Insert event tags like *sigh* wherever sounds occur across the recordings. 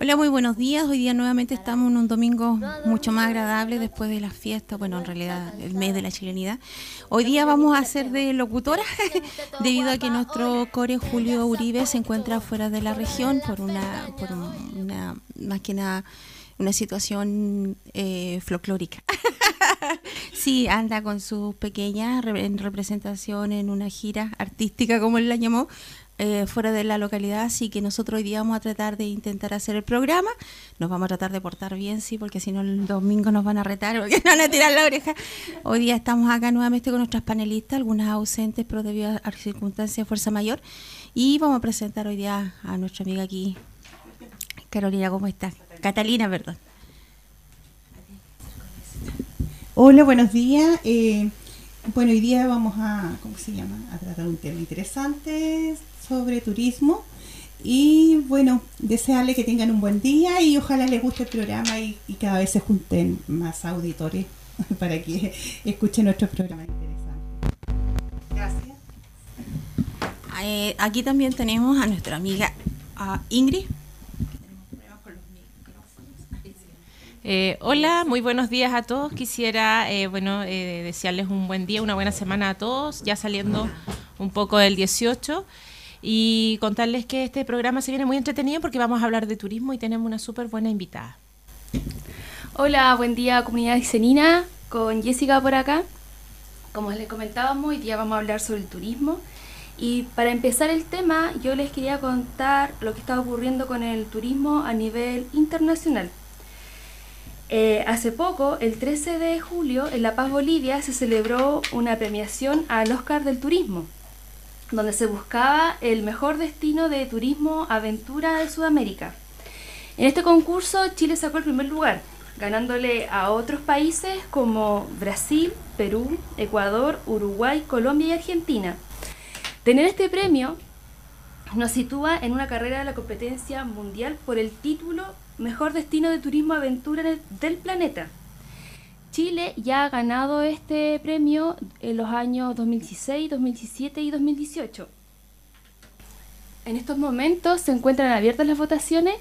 Hola, muy buenos días. Hoy día nuevamente estamos en un domingo mucho más agradable después de las fiestas, bueno, en realidad el mes de la chilenidad. Hoy día vamos a ser de locutora *laughs* debido a que nuestro core Julio Uribe se encuentra fuera de la región por una, por una más que nada, una situación eh, folclórica. *laughs* sí, anda con sus pequeñas en representación en una gira artística, como él la llamó, eh, fuera de la localidad, así que nosotros hoy día vamos a tratar de intentar hacer el programa. Nos vamos a tratar de portar bien, sí, porque si no el domingo nos van a retar, *laughs* porque nos van a tirar la oreja. Hoy día estamos acá nuevamente con nuestras panelistas, algunas ausentes, pero debido a circunstancias de fuerza mayor. Y vamos a presentar hoy día a nuestra amiga aquí, Carolina, ¿cómo estás? Catalina, perdón. Hola, buenos días. Eh, bueno, hoy día vamos a, ¿cómo se llama? A tratar un tema interesante sobre turismo. Y bueno, desearle que tengan un buen día y ojalá les guste el programa y, cada vez se junten más auditores *laughs* para que escuchen nuestros programas interesantes. Gracias. Eh, aquí también tenemos a nuestra amiga Ingrid. Eh, hola, muy buenos días a todos. Quisiera, eh, bueno, eh, desearles un buen día, una buena semana a todos, ya saliendo un poco del 18 y contarles que este programa se viene muy entretenido porque vamos a hablar de turismo y tenemos una súper buena invitada. Hola, buen día comunidad isenina, con Jessica por acá. Como les comentábamos, hoy día vamos a hablar sobre el turismo. Y para empezar el tema, yo les quería contar lo que está ocurriendo con el turismo a nivel internacional. Eh, hace poco, el 13 de julio, en La Paz, Bolivia, se celebró una premiación al Oscar del Turismo, donde se buscaba el mejor destino de turismo aventura de Sudamérica. En este concurso, Chile sacó el primer lugar, ganándole a otros países como Brasil, Perú, Ecuador, Uruguay, Colombia y Argentina. Tener este premio nos sitúa en una carrera de la competencia mundial por el título Mejor Destino de Turismo Aventura del Planeta. Chile ya ha ganado este premio en los años 2016, 2017 y 2018. En estos momentos se encuentran abiertas las votaciones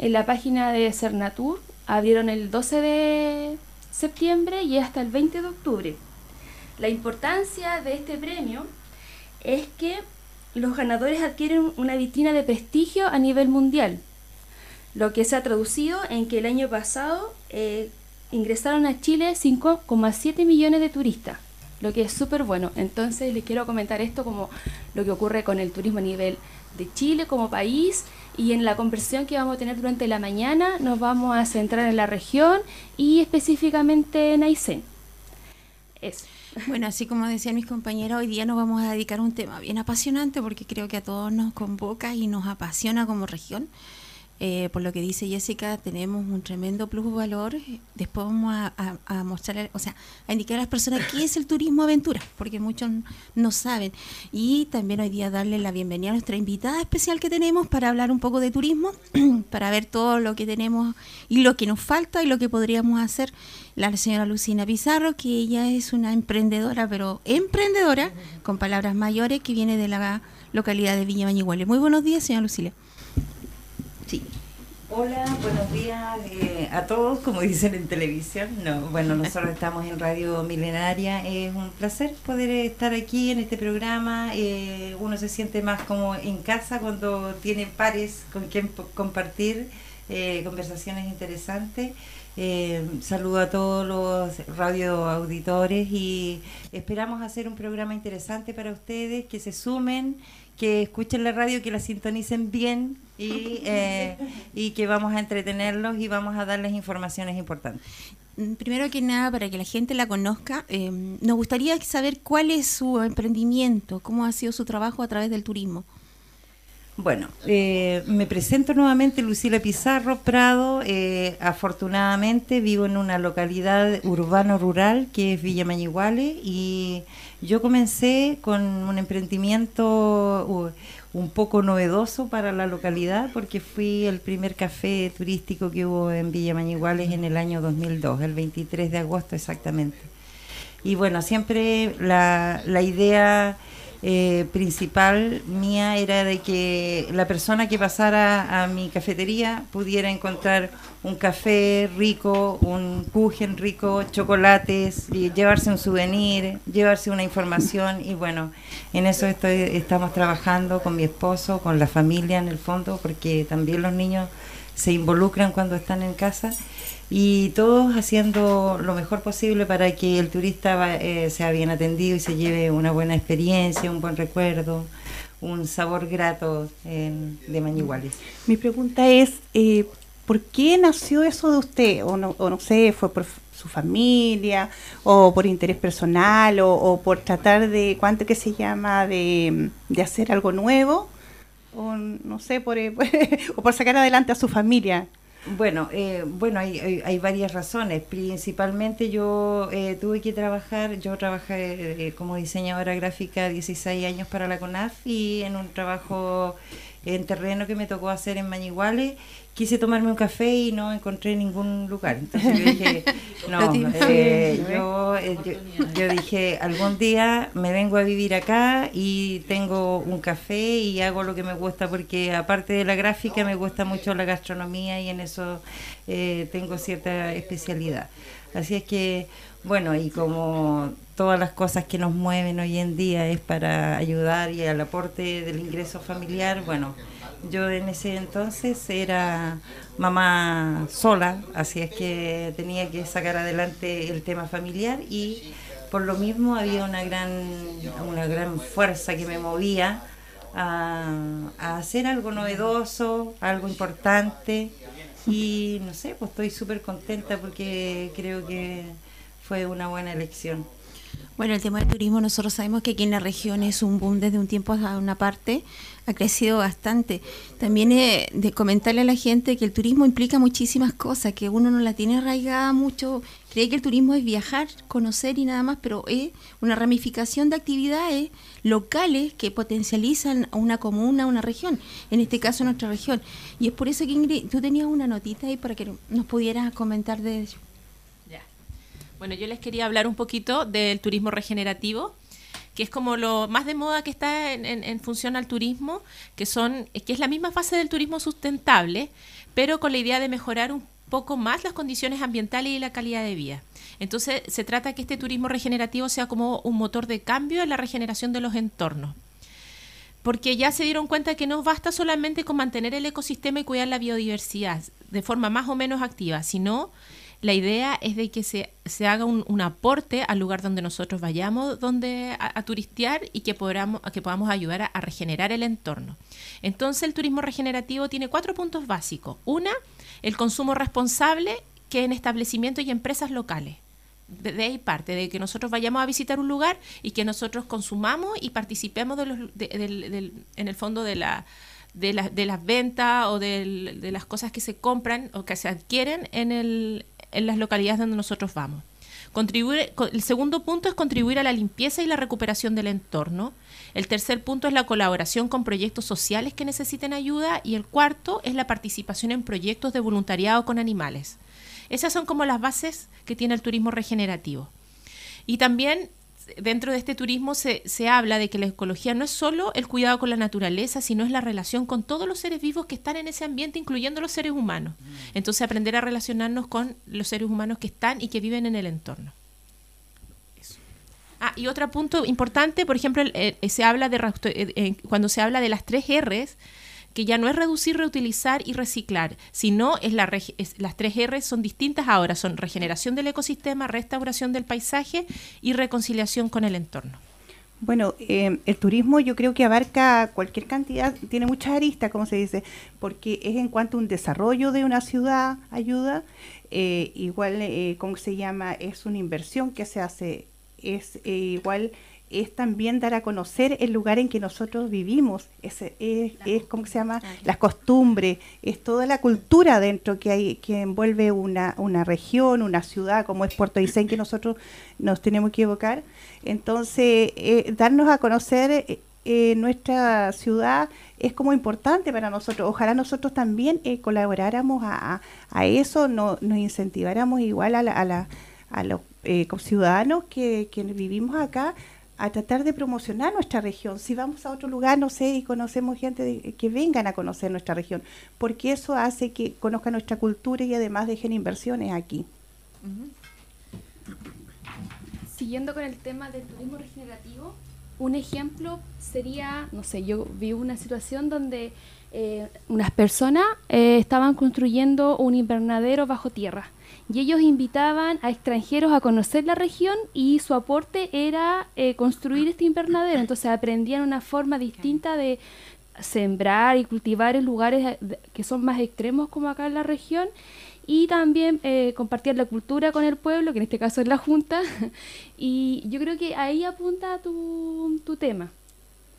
en la página de Cernatur. Abrieron el 12 de septiembre y hasta el 20 de octubre. La importancia de este premio es que los ganadores adquieren una vitrina de prestigio a nivel mundial, lo que se ha traducido en que el año pasado eh, ingresaron a Chile 5,7 millones de turistas, lo que es súper bueno. Entonces les quiero comentar esto como lo que ocurre con el turismo a nivel de Chile como país y en la conversión que vamos a tener durante la mañana nos vamos a centrar en la región y específicamente en Aysén. Eso. Bueno, así como decían mis compañeros, hoy día nos vamos a dedicar a un tema bien apasionante porque creo que a todos nos convoca y nos apasiona como región. Eh, por lo que dice Jessica, tenemos un tremendo plus valor. Después vamos a, a, mostrar, o sea, a indicar a las personas qué es el turismo aventura, porque muchos no saben. Y también hoy día darle la bienvenida a nuestra invitada especial que tenemos para hablar un poco de turismo, *clears throat* para ver todo lo que tenemos y lo que nos falta y lo que podríamos hacer. La señora Lucina Pizarro, que ella es una emprendedora, pero emprendedora, con palabras mayores, que viene de la localidad de Viña Bañiguales. Muy buenos días, señora Lucila. Sí. Hola, buenos días eh, a todos, como *laughs* dicen en televisión. No, bueno, nosotros estamos en Radio Milenaria. Es un placer poder estar aquí en este programa. Eh, uno se siente más como en casa cuando tiene pares con quien compartir eh, conversaciones interesantes. saludo a todos los radio auditores y esperamos hacer un programa interesante para ustedes, que se sumen que escuchen la radio, que la sintonicen bien y, *laughs* eh, y que vamos a entretenerlos y vamos a darles informaciones importantes. Mm, primero que nada, para que la gente la conozca, eh, nos gustaría saber cuál es su emprendimiento, cómo ha sido su trabajo a través del turismo. Bueno, eh, me presento nuevamente Lucila Pizarro Prado. afortunadamente vivo en una localidad urbano-rural que es Villa Mañiguale y yo comencé con un emprendimiento un poco novedoso para la localidad porque fui el primer café turístico que hubo en Villa Mañiguales en el año 2002, el 23 de agosto exactamente. Y bueno, siempre la, la idea eh, principal mía era de que la persona que pasara a mi cafetería pudiera encontrar un café rico, un kuchen rico, chocolates, y llevarse un souvenir, llevarse una información. Y bueno, en eso estoy, estamos trabajando con mi esposo, con la familia en el fondo, porque también los niños se involucran cuando están en casa y todos haciendo lo mejor posible para que el turista eh, sea bien atendido y se lleve una buena experiencia, un buen recuerdo, un sabor grato de Mañiguales. Mi pregunta es, eh, ¿por qué nació eso de usted? O no, o no sé, fue por su familia, o por interés personal, o, por tratar de, ¿cuánto que se llama?, de, de hacer algo nuevo, o no sé, por, *laughs* o por sacar adelante a su familia. Bueno, eh, bueno, hay, hay, varias razones. Principalmente yo eh, tuve que trabajar, yo trabajé eh, como diseñadora gráfica 16 años para la CONAF y en un trabajo en terreno que me tocó hacer en Mañiguales quise tomarme un café y no encontré ningún lugar. Entonces yo dije, *laughs* no, eh, yo, eh, yo, dije, algún día me vengo a vivir acá y tengo un café y hago lo que me gusta porque aparte de la gráfica me gusta mucho la gastronomía y en eso eh, tengo cierta especialidad. Así es que, bueno, y como todas las cosas que nos mueven hoy en día es para ayudar y al aporte del ingreso familiar, bueno, yo en ese entonces era mamá sola, así es que tenía que sacar adelante el tema familiar y por lo mismo había una gran, una gran fuerza que me movía a, a hacer algo novedoso, algo importante y no sé, pues estoy súper contenta porque creo que fue una buena elección. Bueno, el tema del turismo, nosotros sabemos que aquí en la región es un boom desde un tiempo a una parte, ha crecido bastante. También eh, de comentarle a la gente que el turismo implica muchísimas cosas, que uno no la tiene arraigada mucho, cree que el turismo es viajar, conocer y nada más, pero es una ramificación de actividades locales que potencializan a una comuna, a una región, en este caso nuestra región. Y es por eso que Ingrid, tú tenías una notita ahí para que nos pudieras comentar de ello. Bueno, yo les quería hablar un poquito del turismo regenerativo, que es como lo más de moda que está en, función al turismo, que son que es la misma fase del turismo sustentable, pero con la idea de mejorar un poco más las condiciones ambientales y la calidad de vida. Entonces, se trata que este turismo regenerativo sea como un motor de cambio en la regeneración de los entornos. Porque ya se dieron cuenta que no basta solamente con mantener el ecosistema y cuidar la biodiversidad de forma más o menos activa, sino la idea es de que se, se haga un, aporte al lugar donde nosotros vayamos donde a, turistear y que podamos, que podamos ayudar a, regenerar el entorno. Entonces el turismo regenerativo tiene cuatro puntos básicos. Una, el consumo responsable que en establecimientos y empresas locales. De, ahí parte, de que nosotros vayamos a visitar un lugar y que nosotros consumamos y participemos de los, en el fondo de la, de, de las ventas o de, las cosas que se compran o que se adquieren en el, en las localidades donde nosotros vamos. Contribuir, el segundo punto es contribuir a la limpieza y la recuperación del entorno. El tercer punto es la colaboración con proyectos sociales que necesiten ayuda. Y el cuarto es la participación en proyectos de voluntariado con animales. Esas son como las bases que tiene el turismo regenerativo. Y también dentro de este turismo se, se, habla de que la ecología no es solo el cuidado con la naturaleza, sino es la relación con todos los seres vivos que están en ese ambiente, incluyendo los seres humanos. Entonces aprender a relacionarnos con los seres humanos que están y que viven en el entorno. Ah, y otro punto importante, por ejemplo, eh, se habla de eh, cuando se habla de las tres R's, que ya no es reducir, reutilizar y reciclar, sino es, la, las tres R son distintas ahora, son regeneración del ecosistema, restauración del paisaje y reconciliación con el entorno. Bueno, eh, el turismo yo creo que abarca cualquier cantidad, tiene muchas aristas, como se dice, porque es en cuanto a un desarrollo de una ciudad, ayuda, eh, igual, eh, ¿cómo se llama? Es una inversión que se hace, es eh, igual es también dar a conocer el lugar en que nosotros vivimos, es, es, es ¿cómo se llama? Las costumbres, es toda la cultura dentro que hay que envuelve una, una región, una ciudad como es Puerto Aysén que nosotros nos tenemos que evocar. Entonces, eh, darnos a conocer eh, eh, nuestra ciudad es como importante para nosotros. Ojalá nosotros también colaboráramos a, a, eso, no, nos incentiváramos igual a, la, a, la, a los ciudadanos que, que vivimos acá a tratar de promocionar nuestra región. Si vamos a otro lugar, no sé, y conocemos gente que vengan a conocer nuestra región, porque eso hace que conozcan nuestra cultura y además dejen inversiones aquí. Siguiendo con el tema del turismo regenerativo, un ejemplo sería, no sé, yo vi una situación donde eh, unas personas eh, estaban construyendo un invernadero bajo tierra y ellos invitaban a extranjeros a conocer la región y su aporte era eh, construir este invernadero. Entonces aprendían una forma distinta de sembrar y cultivar en lugares que son más extremos como acá en la región y también eh, compartir la cultura con el pueblo, que en este caso es la Junta, *laughs* y yo creo que ahí apunta tu, tu tema.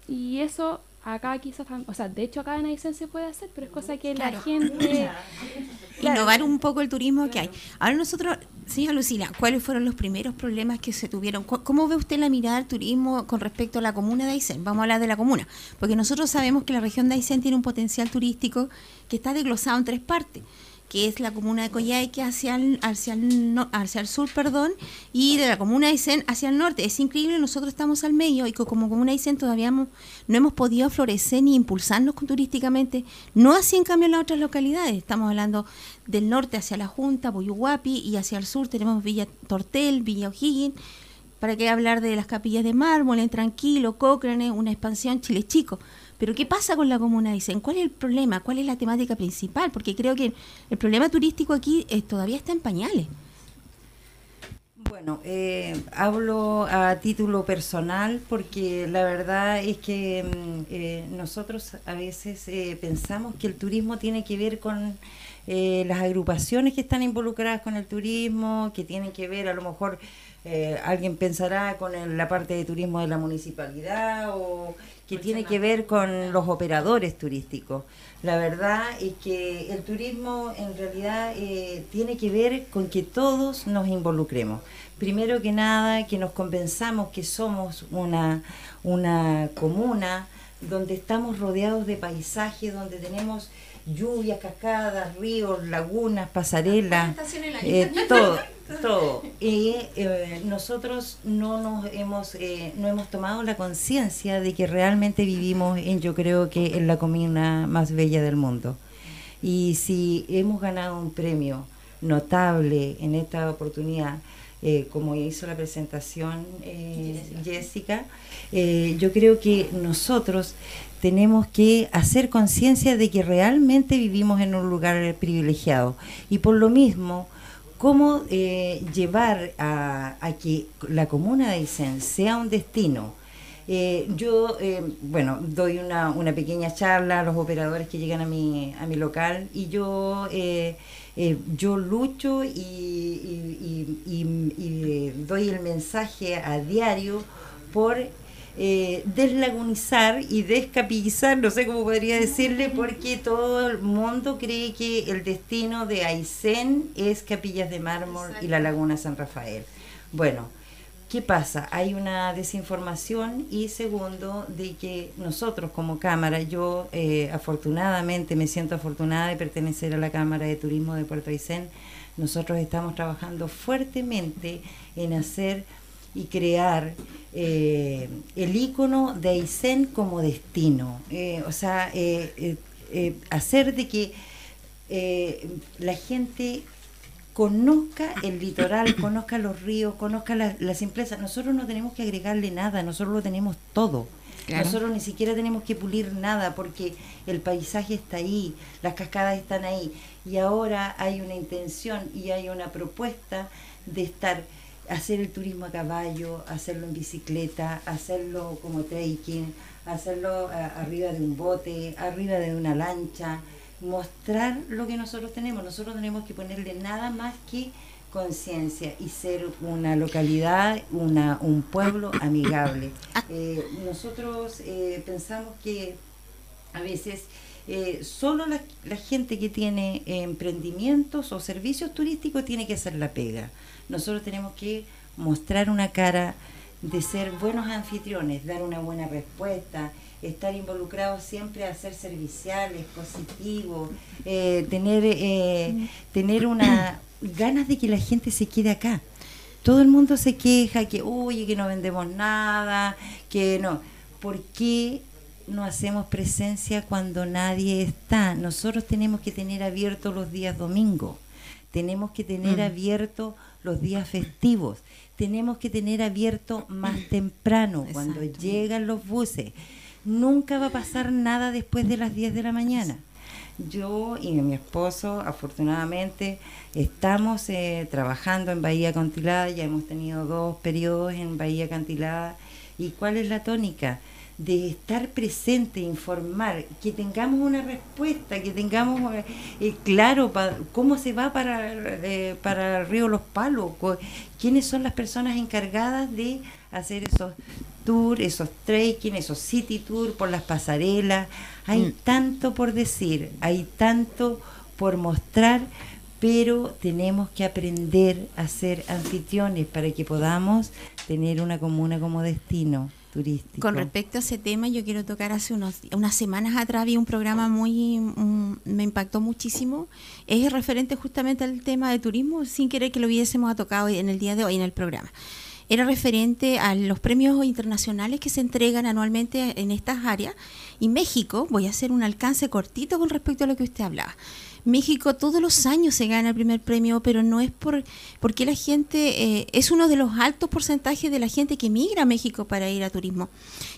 Y eso acá quizás, o sea, de hecho acá en Aysén se puede hacer, pero es cosa que la gente... *laughs* Innovar un poco el turismo que hay. Ahora nosotros, señora Lucila, ¿cuáles fueron los primeros problemas que se tuvieron? ¿Cómo ve usted la mirada del turismo con respecto a la comuna de Aysén? Vamos a hablar de la comuna, porque nosotros sabemos que la región de Aysén tiene un potencial turístico que está desglosado en tres partes que es la comuna de Coyhaique hacia el, hacia el, hacia el sur, perdón, y de la comuna de Aysén hacia el norte. Es increíble, nosotros estamos al medio y como comuna de Aysén todavía no hemos podido florecer ni impulsarnos turísticamente, no así en cambio en las otras localidades. Estamos hablando del norte hacia la Junta, Boyuhuapi, y hacia el sur tenemos Villa Tortel, Villa O'Higgins, para qué hablar de las capillas de mármol, en Tranquilo, Cochrane, una expansión Chile Chico. Pero ¿qué pasa con la comuna? Dicen, ¿cuál es el problema? ¿Cuál es la temática principal? Porque creo que el problema turístico aquí eh, todavía está en pañales. Bueno, eh, hablo a título personal porque la verdad es que mm, eh, nosotros a veces pensamos que el turismo tiene que ver con las agrupaciones que están involucradas con el turismo, que tienen que ver a lo mejor alguien pensará con la parte de turismo de la municipalidad o que tiene que ver con los operadores turísticos. La verdad es que el turismo en realidad eh, tiene que ver con que todos nos involucremos. Primero que nada, que nos compensamos que somos una, una comuna donde estamos rodeados de paisajes, donde tenemos lluvias, cascadas, ríos, lagunas, pasarelas, eh, todo, *laughs* todo. Y eh, nosotros no nos hemos, eh, no hemos tomado la conciencia de que realmente vivimos en, yo creo que en la comuna más bella del mundo. Y si hemos ganado un premio notable en esta oportunidad, como hizo la presentación Jessica, yo creo que nosotros tenemos que hacer conciencia de que realmente vivimos en un lugar privilegiado. Y por lo mismo, cómo eh, llevar a, que la comuna de Aysén sea un destino. Eh, yo, eh, bueno, doy una, una, pequeña charla a los operadores que llegan a mi, a mi local y yo, yo lucho y, y doy el mensaje a diario por eh, deslagunizar y descapillizar, no sé cómo podría decirle, porque todo el mundo cree que el destino de Aysén es Capillas de Mármol y la Laguna San Rafael. Bueno, ¿qué pasa? Hay una desinformación y segundo, de que nosotros como Cámara, yo eh, afortunadamente me siento afortunada de pertenecer a la Cámara de Turismo de Puerto Aysén, nosotros estamos trabajando fuertemente en hacer y crear eh, el icono de Aysén como destino. Eh, o sea, eh, hacer de que la gente conozca el litoral, conozca los ríos, conozca la, la, simpleza. Nosotros no tenemos que agregarle nada, nosotros lo tenemos todo. Nosotros ni siquiera tenemos que pulir nada porque el paisaje está ahí, las cascadas están ahí. Y ahora hay una intención y hay una propuesta de estar hacer el turismo a caballo, hacerlo en bicicleta, hacerlo como trekking, hacerlo eh, arriba de un bote, arriba de una lancha, mostrar lo que nosotros tenemos. Nosotros tenemos que ponerle nada más que conciencia y ser una localidad, una, un pueblo amigable. *coughs* Eh, nosotros eh, pensamos que a veces solo la, la, gente que tiene emprendimientos o servicios turísticos tiene que hacer la pega nosotros tenemos que mostrar una cara de ser buenos anfitriones, dar una buena respuesta, estar involucrados siempre a ser serviciales, positivos, eh, tener, eh, tener una *clears throat* ganas de que la gente se quede acá. todo el mundo se queja que, oye, que no vendemos nada, que no. ¿Por qué no hacemos presencia cuando nadie está? Nosotros tenemos que tener abiertos los días domingos, tenemos que tener Mm. abiertos los días festivos, tenemos que tener abierto más temprano, cuando llegan los buses. Nunca va a pasar nada después de las 10 de la mañana. Yo y mi esposo, afortunadamente, estamos eh, trabajando en Bahía Cantilada, ya hemos tenido dos periodos en Bahía Cantilada. ¿Y cuál es la tónica? De estar presente, informar, que tengamos una respuesta, que tengamos eh, eh, claro cómo se va para, eh, para Río Los Palos, quiénes son las personas encargadas de hacer esos tours, esos trekking, esos city tours por las pasarelas. Hay Mm. tanto por decir, hay tanto por mostrar, pero tenemos que aprender a ser anfitriones para que podamos tener una comuna como destino turístico. Con respecto a ese tema, yo quiero tocar hace unos, unas semanas atrás, vi un programa muy, me impactó muchísimo, es referente justamente al tema de turismo, sin querer que lo hubiésemos tocado en el día de hoy en el programa. Era referente a los premios internacionales que se entregan anualmente en estas áreas. Y México, voy a hacer un alcance cortito con respecto a lo que usted hablaba. México todos los años se gana el primer premio, pero no es por porque la gente eh, es uno de los altos porcentajes de la gente que migra a México para ir a turismo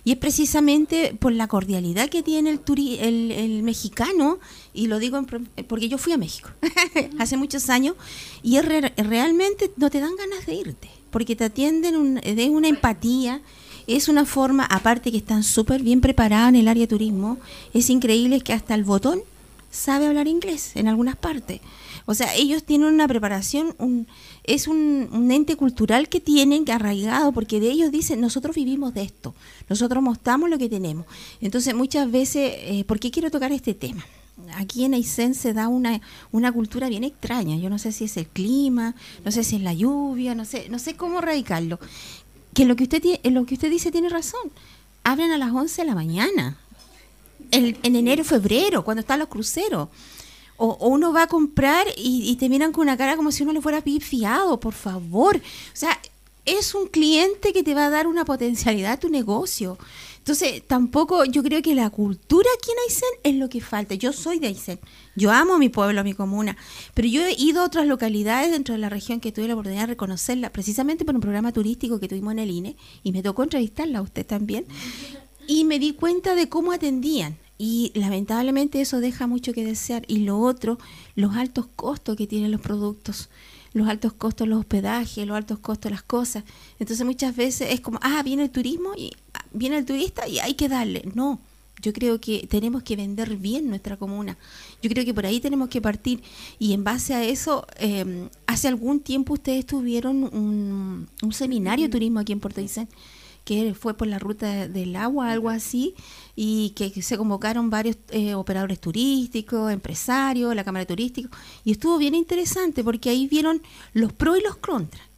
y es precisamente por la cordialidad que tiene el, turi- el, mexicano y lo digo en porque yo fui a México *laughs* hace muchos años y es re- realmente no te dan ganas de irte porque te atienden un- de una empatía es una forma, aparte que están súper bien preparados en el área de turismo, es increíble que hasta el botón sabe hablar inglés en algunas partes. O sea, ellos tienen una preparación, un, es un, un ente cultural que tienen que arraigado, porque de ellos dicen, nosotros vivimos de esto, nosotros mostramos lo que tenemos. Entonces, muchas veces, eh, ¿por qué quiero tocar este tema? Aquí en Aysén se da una, una cultura bien extraña. Yo no sé si es el clima, no sé si es la lluvia, no sé, no sé cómo radicarlo. Que lo que usted tie- lo que usted dice tiene razón. Abren a las 11 de la mañana en, en enero, febrero, cuando están los cruceros. O, uno va a comprar y, y te miran con una cara como si uno le fuera a pedir fiado, por favor. O sea, es un cliente que te va a dar una potencialidad a tu negocio. Entonces, tampoco yo creo que la cultura aquí en Aysén es lo que falta. Yo soy de Aysén. Yo amo mi pueblo, mi comuna. Pero yo he ido a otras localidades dentro de la región que tuve la oportunidad de reconocerla, precisamente por un programa turístico que tuvimos en el INE, y me tocó entrevistarla a usted también y me di cuenta de cómo atendían. Y lamentablemente eso deja mucho que desear. Y lo otro, los altos costos que tienen los productos, los altos costos los hospedajes, los altos costos las cosas. Entonces muchas veces es como, ah, viene el turismo y viene el turista y hay que darle. No, yo creo que tenemos que vender bien nuestra comuna. Yo creo que por ahí tenemos que partir. Y en base a eso, eh, hace algún tiempo ustedes tuvieron un, un seminario de turismo aquí en Puerto Aysén que fue por la ruta del agua, algo así, y que, que se convocaron varios eh, operadores turísticos, empresarios, la Cámara Turística, y estuvo bien interesante porque ahí vieron los pros y los contras.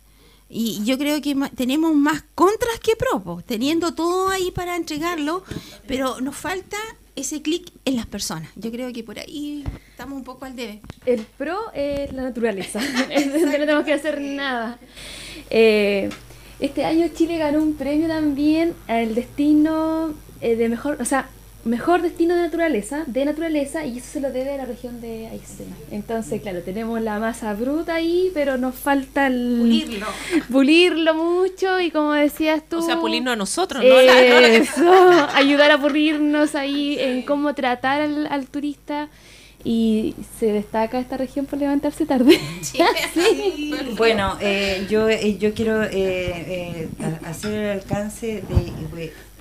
Y yo creo que tenemos más contras que pros, po, teniendo todo ahí para entregarlo, pero nos falta ese clic en las personas. Yo creo que por ahí estamos un poco al debe. El pro es la naturaleza, *laughs* *laughs* no tenemos que hacer nada. Eh, este año Chile ganó un premio también al destino eh, de mejor, o sea, mejor destino de naturaleza, de naturaleza, y eso se lo debe a la región de Aysén. Entonces, claro, tenemos la masa bruta ahí, pero nos falta el Pulirlo. *laughs* pulirlo mucho y como decías tú, O sea, pulirnos a nosotros, ¿no? La- no la- eso, *laughs* ayudar a pulirnos ahí en cómo tratar al, al turista y se destaca esta región por levantarse tarde. *laughs* Bueno, eh, yo, eh, yo quiero eh, eh, hacer el alcance de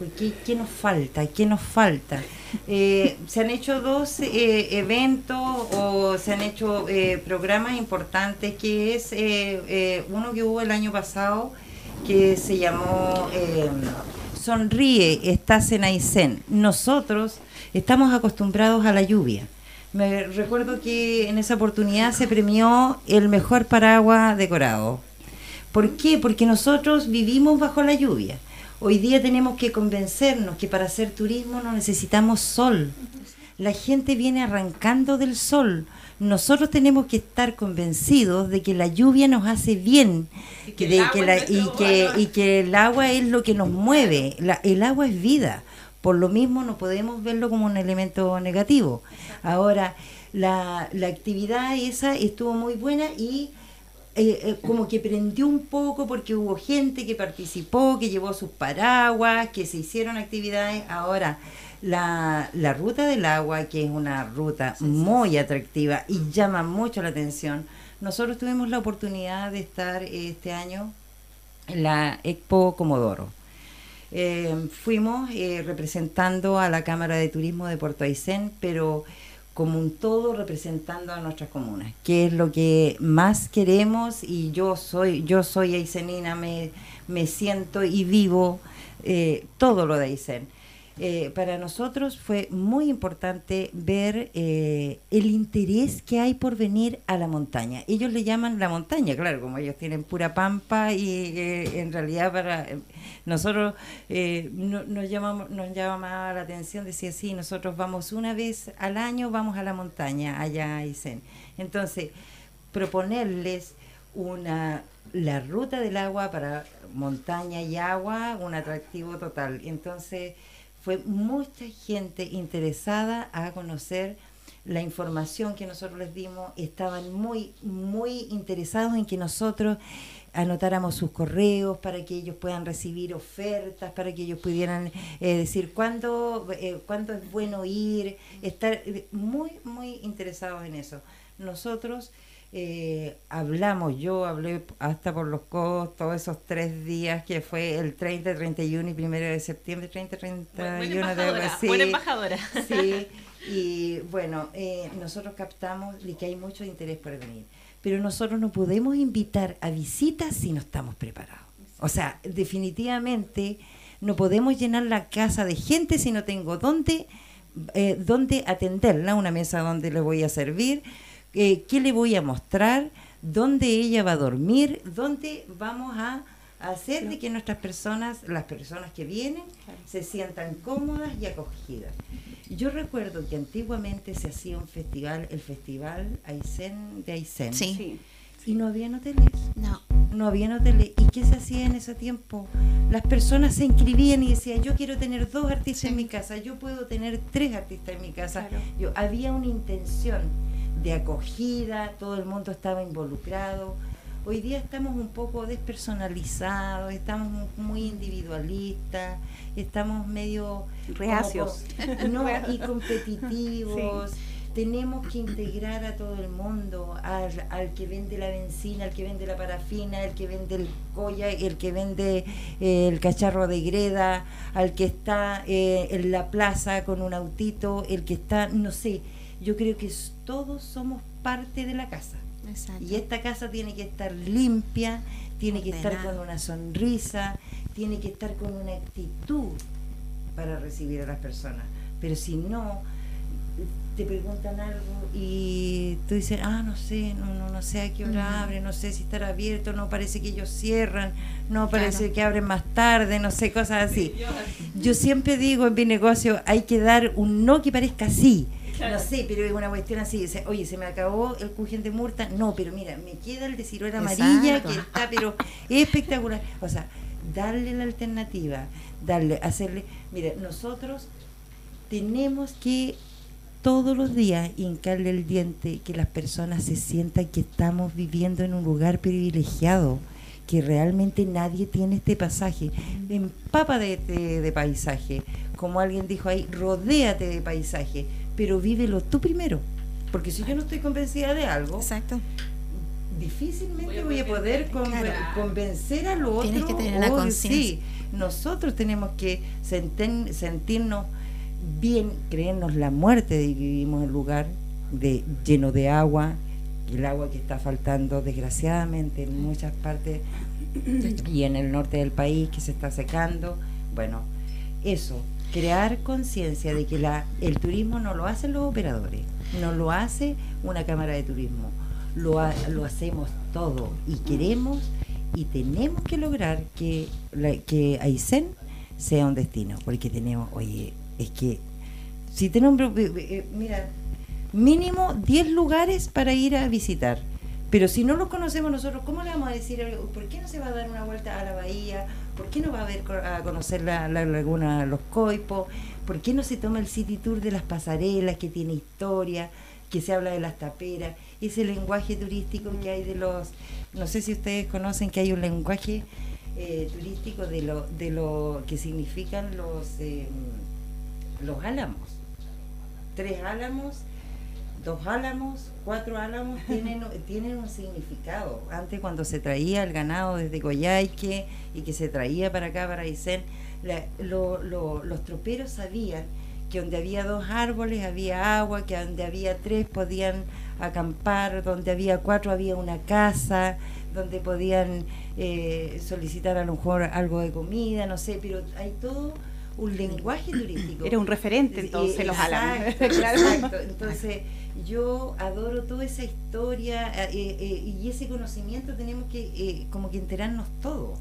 ¿por qué, nos falta, qué nos falta. Eh, se han hecho dos eh, eventos o se han hecho eh, programas importantes, que es eh, eh, uno que hubo el año pasado que se llamó Sonríe, estás en Aysén. Nosotros estamos acostumbrados a la lluvia. Me recuerdo que en esa oportunidad se premió el mejor paraguas decorado. ¿Por qué? Porque nosotros vivimos bajo la lluvia. Hoy día tenemos que convencernos que para hacer turismo no necesitamos sol. La gente viene arrancando del sol. nosotros tenemos que estar convencidos de que la lluvia nos hace bien y que, el, agua es lo que nos mueve. el agua es vida. Por lo mismo no podemos verlo como un elemento negativo. Ahora, la, la actividad esa estuvo muy buena y eh, eh, como que prendió un poco porque hubo gente que participó, que llevó sus paraguas, que se hicieron actividades. Ahora, la, la ruta del agua, que es una ruta muy atractiva y llama mucho la atención, nosotros tuvimos la oportunidad de estar este año en la Expo Comodoro. Eh, fuimos representando a la Cámara de Turismo de Puerto Aysén, pero como un todo representando a nuestras comunas, que es lo que más queremos y yo soy, yo soy Aysenina, me, me siento y vivo eh, todo lo de Aysén. Eh, para nosotros fue muy importante ver eh, el interés que hay por venir a la montaña. Ellos le llaman la montaña, claro, como ellos tienen pura pampa y eh, en realidad para nosotros nos, llamamos, nos llama la atención decir sí, nosotros vamos una vez al año, vamos a la montaña allá a Isen. Entonces, proponerles una la ruta del agua para montaña y agua, un atractivo total. Entonces, fue mucha gente interesada a conocer la información que nosotros les dimos, estaban muy, muy interesados en que nosotros anotáramos sus correos para que ellos puedan recibir ofertas, para que ellos pudieran eh, decir cuándo, eh, cuándo es bueno ir, estar eh, muy, muy interesados en eso. Nosotros eh, hablamos, yo hablé hasta por los costos, esos tres días que fue el 30, 31 y 1 de septiembre, 30, 31 de sí, Buena embajadora. Sí, y bueno, eh, nosotros captamos que hay mucho interés por venir, pero nosotros no podemos invitar a visitas si no estamos preparados. O sea, definitivamente no podemos llenar la casa de gente si no tengo dónde, eh, dónde atenderla, una mesa donde le voy a servir eh, qué le voy a mostrar, dónde ella va a dormir, dónde vamos a hacer de que nuestras personas, las personas que vienen, se sientan cómodas y acogidas. Yo recuerdo que antiguamente se hacía un festival, el festival Aysén de Aysén. Sí. Y no había hoteles. No. No había hoteles. ¿Y qué se hacía en ese tiempo? Las personas se inscribían y decían, yo quiero tener dos artistas en mi casa, yo puedo tener tres artistas en mi casa. Yo, había una intención de acogida, todo el mundo estaba involucrado. Hoy día estamos un poco despersonalizados, estamos muy individualistas, estamos medio reacios *laughs* no, y competitivos. Tenemos que integrar a todo el mundo, al, al, que vende la benzina, al que vende la parafina, al que vende el colla, el que vende eh, el cacharro de greda, al que está eh, en la plaza con un autito, el que está, no sé, yo creo que todos somos parte de la casa. Y esta casa tiene que estar limpia, tiene que estar con una sonrisa, tiene que estar con una actitud para recibir a las personas. Pero si no, te preguntan algo y tú dices, ah, no sé, no, no, no sé a qué hora abre, no sé si estará abierto, no parece que ellos cierran, no parece que abren más tarde, no sé, cosas *laughs* así. Yo siempre digo en mi negocio, hay que dar un no que parezca no sé, pero es una cuestión así. Dice, Oye, se me acabó el cujen de murta. No, pero mira, me queda el de ciruela amarilla que está, pero espectacular. O sea, darle la alternativa, darle, hacerle. Mira, nosotros tenemos que todos los días hincarle el diente, que las personas se sientan que estamos viviendo en un lugar privilegiado que realmente nadie tiene este pasaje. Empapa de, de, de paisaje. Como alguien dijo ahí, rodéate de paisaje pero vívelo tú primero. Porque si yo no estoy convencida de algo, Exacto. difícilmente voy a poder convencer a lo otro. Tienes que tener la conciencia. Sí, nosotros tenemos que sentirnos bien, creernos la muerte de que vivimos en un lugar de, lleno de agua, el agua que está faltando desgraciadamente en muchas partes y en el norte del país que se está secando. Bueno, eso, crear conciencia de que la, el turismo no lo hacen los operadores, no lo hace una cámara de turismo, lo, lo hacemos todo y queremos y tenemos que lograr que, la, que Aysén sea un destino, porque tenemos, oye, es que si tenemos, eh, eh, mira, mínimo 10 lugares para ir a visitar. Pero si no los conocemos nosotros, ¿cómo le vamos a decir, por qué no se va a dar una vuelta a la bahía? ¿Por qué no va a, ver, a conocer la, la laguna Los Coipos? ¿Por qué no se toma el City Tour de las pasarelas que tiene historia, que se habla de las taperas? Ese lenguaje turístico que hay de los... No sé si ustedes conocen que hay un lenguaje eh, turístico de lo, de lo que significan los, em, los álamos. Tres álamos dos álamos, cuatro álamos *laughs* tienen, tienen un significado. Antes cuando se traía el ganado desde Coyhaique y que se traía para acá, para Aysén, los troperos sabían que donde había dos árboles había agua, que donde había tres podían acampar, donde había cuatro había una casa, donde podían eh, solicitar a lo mejor algo de comida, no sé, pero hay todo un lenguaje turístico. Era un referente entonces los álamos. Exacto, *laughs* entonces yo adoro toda esa historia eh, eh, y ese conocimiento tenemos que eh, como que enterarnos todo.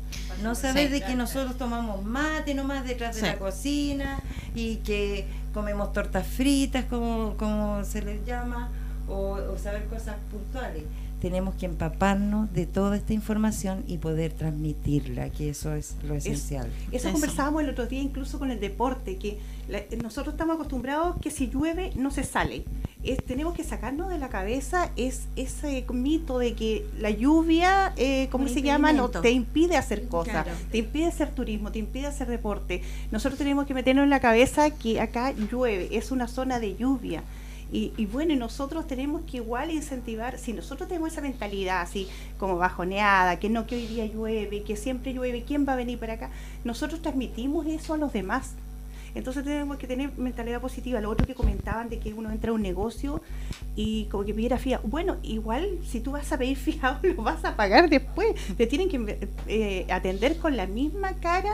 No saber de que nosotros tomamos mate nomás detrás de la cocina y que comemos tortas fritas como, como se les llama o, saber cosas puntuales. Tenemos que empaparnos de toda esta información y poder transmitirla, que eso es lo esencial. eso, conversábamos el otro día incluso con el deporte, que nosotros estamos acostumbrados que si llueve no se sale tenemos que sacarnos de la cabeza es ese mito de que la lluvia, eh, ¿cómo se llama? No, te impide hacer cosas, te impide hacer turismo, te impide hacer deporte. Nosotros tenemos que meternos en la cabeza que acá llueve, es una zona de lluvia. Y, y, bueno, nosotros tenemos que igual incentivar, si nosotros tenemos esa mentalidad así como bajoneada, que no que hoy día llueve, que siempre llueve, ¿quién va a venir para acá? Nosotros transmitimos eso a los demás. Entonces tenemos que tener mentalidad positiva. Lo otro que comentaban de que uno entra a un negocio y como que pidiera fiado. Bueno, igual si tú vas a pedir *laughs* fiado, lo vas a pagar después. Te tienen que eh, atender con la misma cara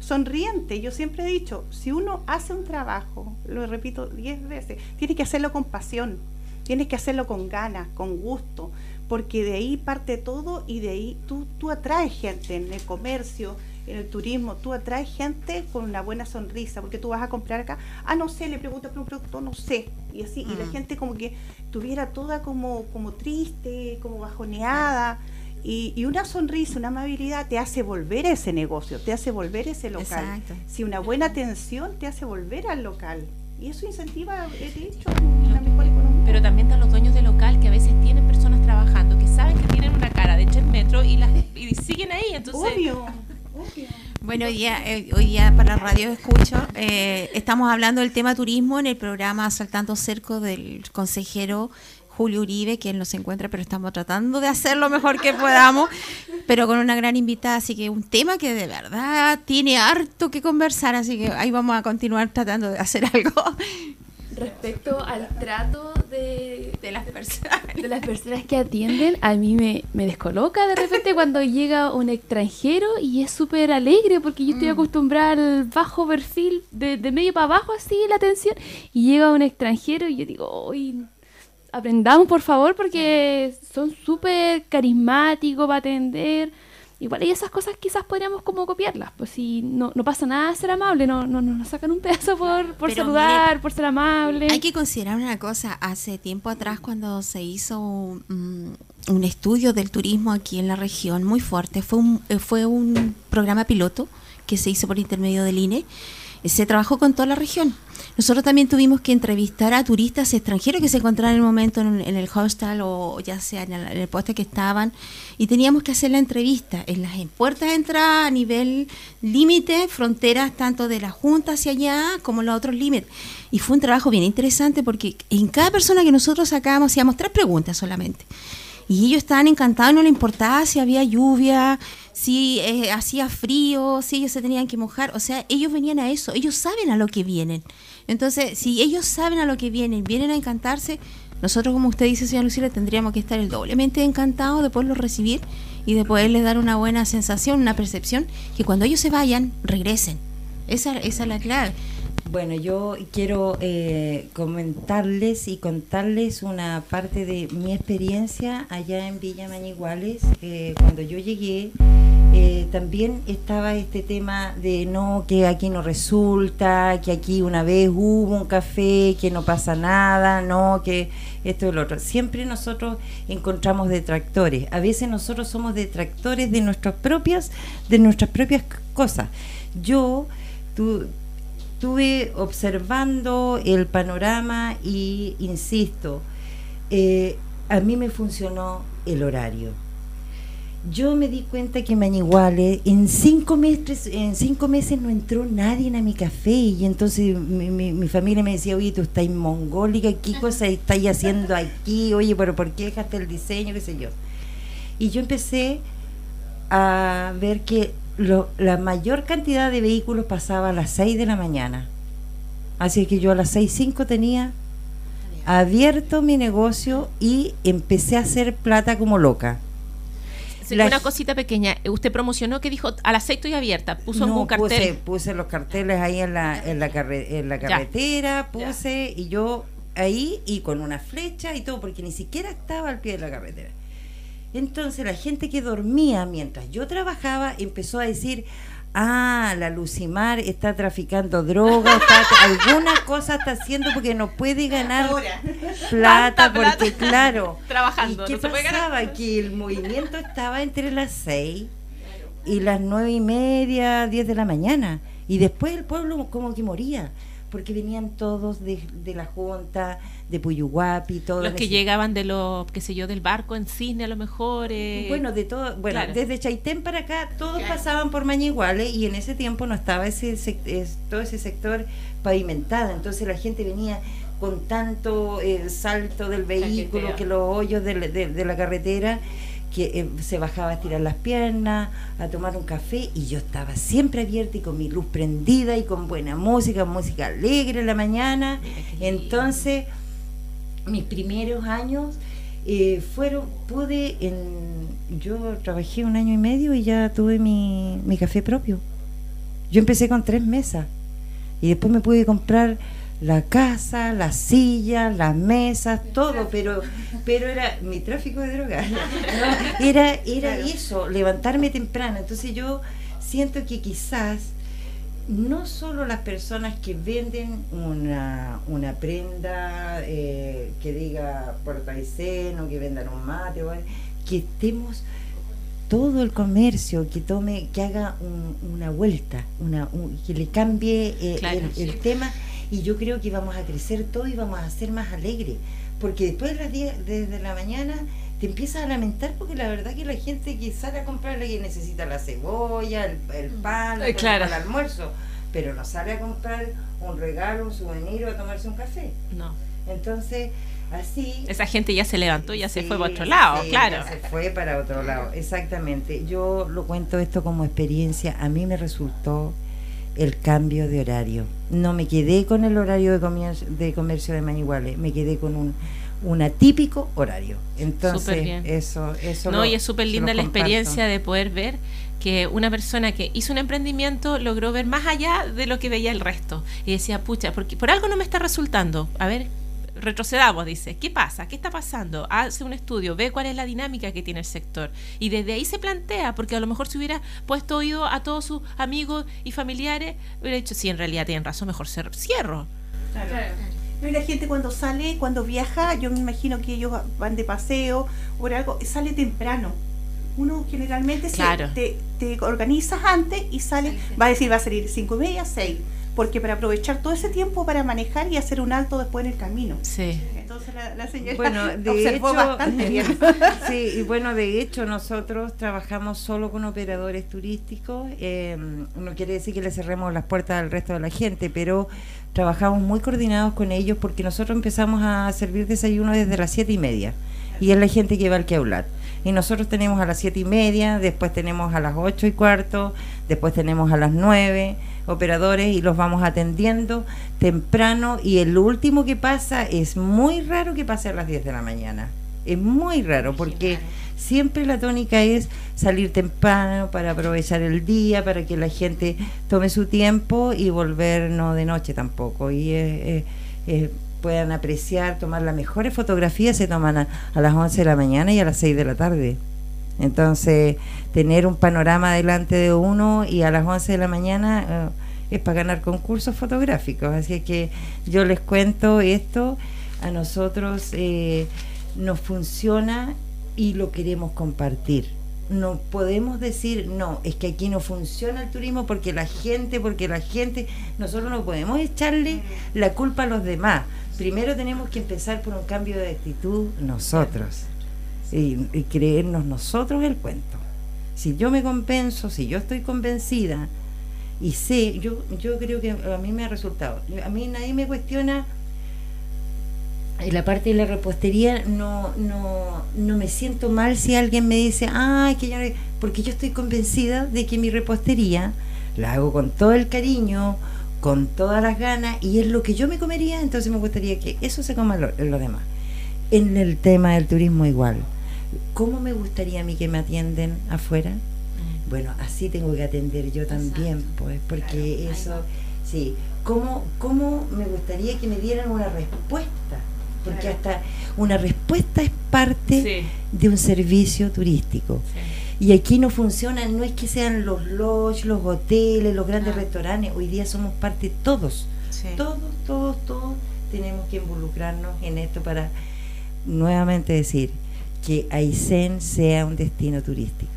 sonriente. Yo siempre he dicho, si uno hace un trabajo, lo repito diez veces, tiene que hacerlo con pasión, tienes que hacerlo con ganas, con gusto, porque de ahí parte todo y de ahí tú, tú atraes gente en el comercio, en el turismo, tú atraes gente con una buena sonrisa, porque tú vas a comprar acá, ah, no sé, le preguntas por un producto, no sé, y así, y la mm. gente como que tuviera toda como, como triste, como bajoneada, y, una sonrisa, una amabilidad te hace volver a ese negocio, te hace volver a ese local. Si una buena atención te hace volver al local. Y eso incentiva, he dicho, una mejor economía. Pero también están los dueños de local que a veces tienen personas trabajando que saben que tienen una cara de hecho en metro y, las, y siguen ahí. Entonces, Obvio. Bueno, hoy día, eh, hoy día para Radio Escucho eh, estamos hablando del tema turismo en el programa Saltando Cerco del consejero Julio Uribe, quien nos encuentra, pero estamos tratando de hacer lo mejor que podamos, pero con una gran invitada, así que un tema que de verdad tiene harto que conversar, así que ahí vamos a continuar tratando de hacer algo respecto al trato de, las personas de las *laughs* *laughs* personas que atienden, a mí me, me descoloca de repente cuando llega un extranjero y es súper alegre porque yo estoy mm. acostumbrada al bajo perfil, de, de medio para abajo así la atención, y llega un extranjero y yo digo, hoy aprendamos por favor porque son súper carismáticos para atender igual y esas cosas quizás podríamos como copiarlas, pues si no, no pasa nada ser amable, no, no, nos sacan un pedazo por, por saludar, por ser amable. Hay que considerar una cosa, hace tiempo atrás cuando se hizo un, un estudio del turismo aquí en la región muy fuerte, fue un, eh, fue un programa piloto que se hizo por intermedio del INE, se trabajó con toda la región. Nosotros también tuvimos que entrevistar a turistas extranjeros que se encontraban en el momento en, el hostel o ya sea en el, en puesto que estaban y teníamos que hacer la entrevista en las puertas de entrada a nivel límite, fronteras tanto de la Junta hacia allá como los otros límites. Y fue un trabajo bien interesante porque en cada persona que nosotros sacábamos hacíamos tres preguntas solamente. Y ellos estaban encantados, no les importaba si había lluvia, si eh, hacía frío, si ellos se tenían que mojar. O sea, ellos venían a eso, ellos saben a lo que vienen. Entonces, si ellos saben a lo que vienen, vienen a encantarse, nosotros, como usted dice, señora Lucila, tendríamos que estar el doblemente encantados de poderlos recibir y de poderles dar una buena sensación, una percepción, que cuando ellos se vayan, regresen. Esa, esa es la clave. Bueno, yo quiero eh, comentarles y contarles una parte de mi experiencia allá en Villa Mañiguales. Eh, cuando yo llegué, eh, también estaba este tema de no, que aquí no resulta, que aquí una vez hubo un café, que no pasa nada, no, que esto y lo otro. Siempre nosotros encontramos detractores. A veces nosotros somos detractores de nuestras propias, de nuestras propias cosas. Yo, tú estuve observando el panorama y, insisto, eh, a mí me funcionó el horario. Yo me di cuenta que Mañiguales en cinco meses, en cinco meses no entró nadie a mi café y entonces mi, familia me decía, oye, tú estás en mongólica, ¿qué cosa estás haciendo aquí? Oye, pero ¿por qué dejaste el diseño? qué sé yo. Y yo empecé a ver que la mayor cantidad de vehículos pasaba a las 6 de la mañana. Así que yo a las 6.05 tenía abierto mi negocio y empecé a hacer plata como loca. una cosita pequeña, usted promocionó que dijo a las 6 estoy abierta, puso un cartel. Puse, puse los carteles ahí en la, en la, en la carretera, puse y yo ahí y con una flecha y todo, porque ni siquiera estaba al pie de la carretera. Entonces la gente que dormía mientras yo trabajaba empezó a decir, ah, la Lucimar está traficando droga, *laughs* alguna cosa está haciendo porque no puede ganar plata, porque claro, *laughs* trabajando. ¿y ¿Qué pasaba? Que el movimiento estaba entre las seis y las nueve y media, diez de la mañana. Y después el pueblo como que moría porque venían todos de, la Junta, de Puyuhuapi, todos. Los que llegaban de los, qué sé yo, del barco en Cisne a lo mejor. Eh, bueno, de todo, bueno, desde Chaitén para acá, todos pasaban por Mañiguales y en ese tiempo no estaba ese, todo ese sector pavimentado, entonces la gente venía con tanto eh, salto del vehículo que los hoyos de la carretera que eh, se bajaba a estirar las piernas, a tomar un café y yo estaba siempre abierta y con mi luz prendida y con buena música, música alegre en la mañana. Entonces, mis primeros años eh, fueron, pude, en, yo trabajé un año y medio y ya tuve mi, mi café propio. Yo empecé con tres mesas y después me pude comprar la casa, la silla, las mesas, todo, pero pero era mi tráfico de drogas. *laughs* Era era eso, levantarme temprano. Entonces yo siento que quizás no solo las personas que venden una, una prenda eh, que diga portaiceno, que vendan un mate, que estemos todo el comercio que tome, que haga una vuelta, una, que le cambie eh, el, el tema y yo creo que vamos a crecer todo y vamos a ser más alegres, porque después de las 10 de la mañana te empiezas a lamentar porque la verdad que la gente que sale a comprar que necesita la cebolla, el, pan, eh, claro. el almuerzo, pero no sale a comprar un regalo, un souvenir o a tomarse un café. No. Entonces, así... Esa gente ya se levantó, ya se fue para otro lado, claro. se fue para otro lado, exactamente. Yo lo cuento esto como experiencia, a mí me resultó el cambio de horario. No me quedé con el horario de comercio de, comercio de Maniguales, me quedé con un, un atípico horario. Entonces, eso, eso. No, y es súper linda la experiencia de poder ver que una persona que hizo un emprendimiento logró ver más allá de lo que veía el resto. Y decía, pucha, porque por algo no me está resultando. A ver, retrocedamos, dice, ¿qué pasa? ¿Qué está pasando? Hace un estudio, ve cuál es la dinámica que tiene el sector. Y desde ahí se plantea, porque a lo mejor si hubiera puesto oído a todos sus amigos y familiares, hubiera dicho, sí, en realidad tienen razón, mejor cierro. Y la gente cuando sale, cuando viaja, yo me imagino que ellos van de paseo o algo, sale temprano. Uno generalmente te, te, organizas antes y sale, va a decir, va a salir cinco y media, seis porque para aprovechar todo ese tiempo para manejar y hacer un alto después en el camino. Sí. Entonces la, señora bueno, *laughs* de observó bastante bien. *laughs* sí, y bueno, de hecho nosotros trabajamos solo con operadores turísticos, eh, no quiere decir que le cerremos las puertas al resto de la gente, pero trabajamos muy coordinados con ellos porque nosotros empezamos a servir desayuno desde las siete y media y es la gente que va al Keulat. Y nosotros tenemos a las siete y media, después tenemos a las ocho y cuarto, después tenemos a las nueve operadores y los vamos atendiendo temprano y el último que pasa es muy raro que pase a las 10 de la mañana. Es muy raro porque siempre la tónica es salir temprano para aprovechar el día, para que la gente tome su tiempo y volver no de noche tampoco. Y eh, eh, puedan apreciar, tomar las mejores fotografías, se toman a, las 11 de la mañana y a las 6 de la tarde. Entonces, tener un panorama delante de uno y a las 11 de la mañana eh, es para ganar concursos fotográficos. Así que yo les cuento esto, a nosotros nos funciona y lo queremos compartir. No podemos decir, no, es que aquí no funciona el turismo porque la gente, porque la gente, nosotros no podemos echarle la culpa a los demás. Primero tenemos que empezar por un cambio de actitud nosotros y, creernos nosotros el cuento. Si yo me compenso, si yo estoy convencida y sé, yo, yo creo que a mí me ha resultado. A mí nadie me cuestiona en la parte de la repostería no, no, no me siento mal si alguien me dice, ay, que ya porque yo estoy convencida de que mi repostería la hago con todo el cariño, con todas las ganas, y es lo que yo me comería, entonces me gustaría que eso se coma lo, lo demás. En el tema del turismo igual. ¿Cómo me gustaría a mí que me atienden afuera? Mm. Bueno, así tengo que atender yo también, pues, porque eso, sí. ¿Cómo, ¿Cómo me gustaría que me dieran una respuesta? porque hasta una respuesta es parte de un servicio turístico. Y aquí no funciona, no es que sean los lodges, los hoteles, los grandes ah. restaurantes, hoy día somos parte todos, todos, todos, todos tenemos que involucrarnos en esto para nuevamente decir que Aysén sea un destino turístico.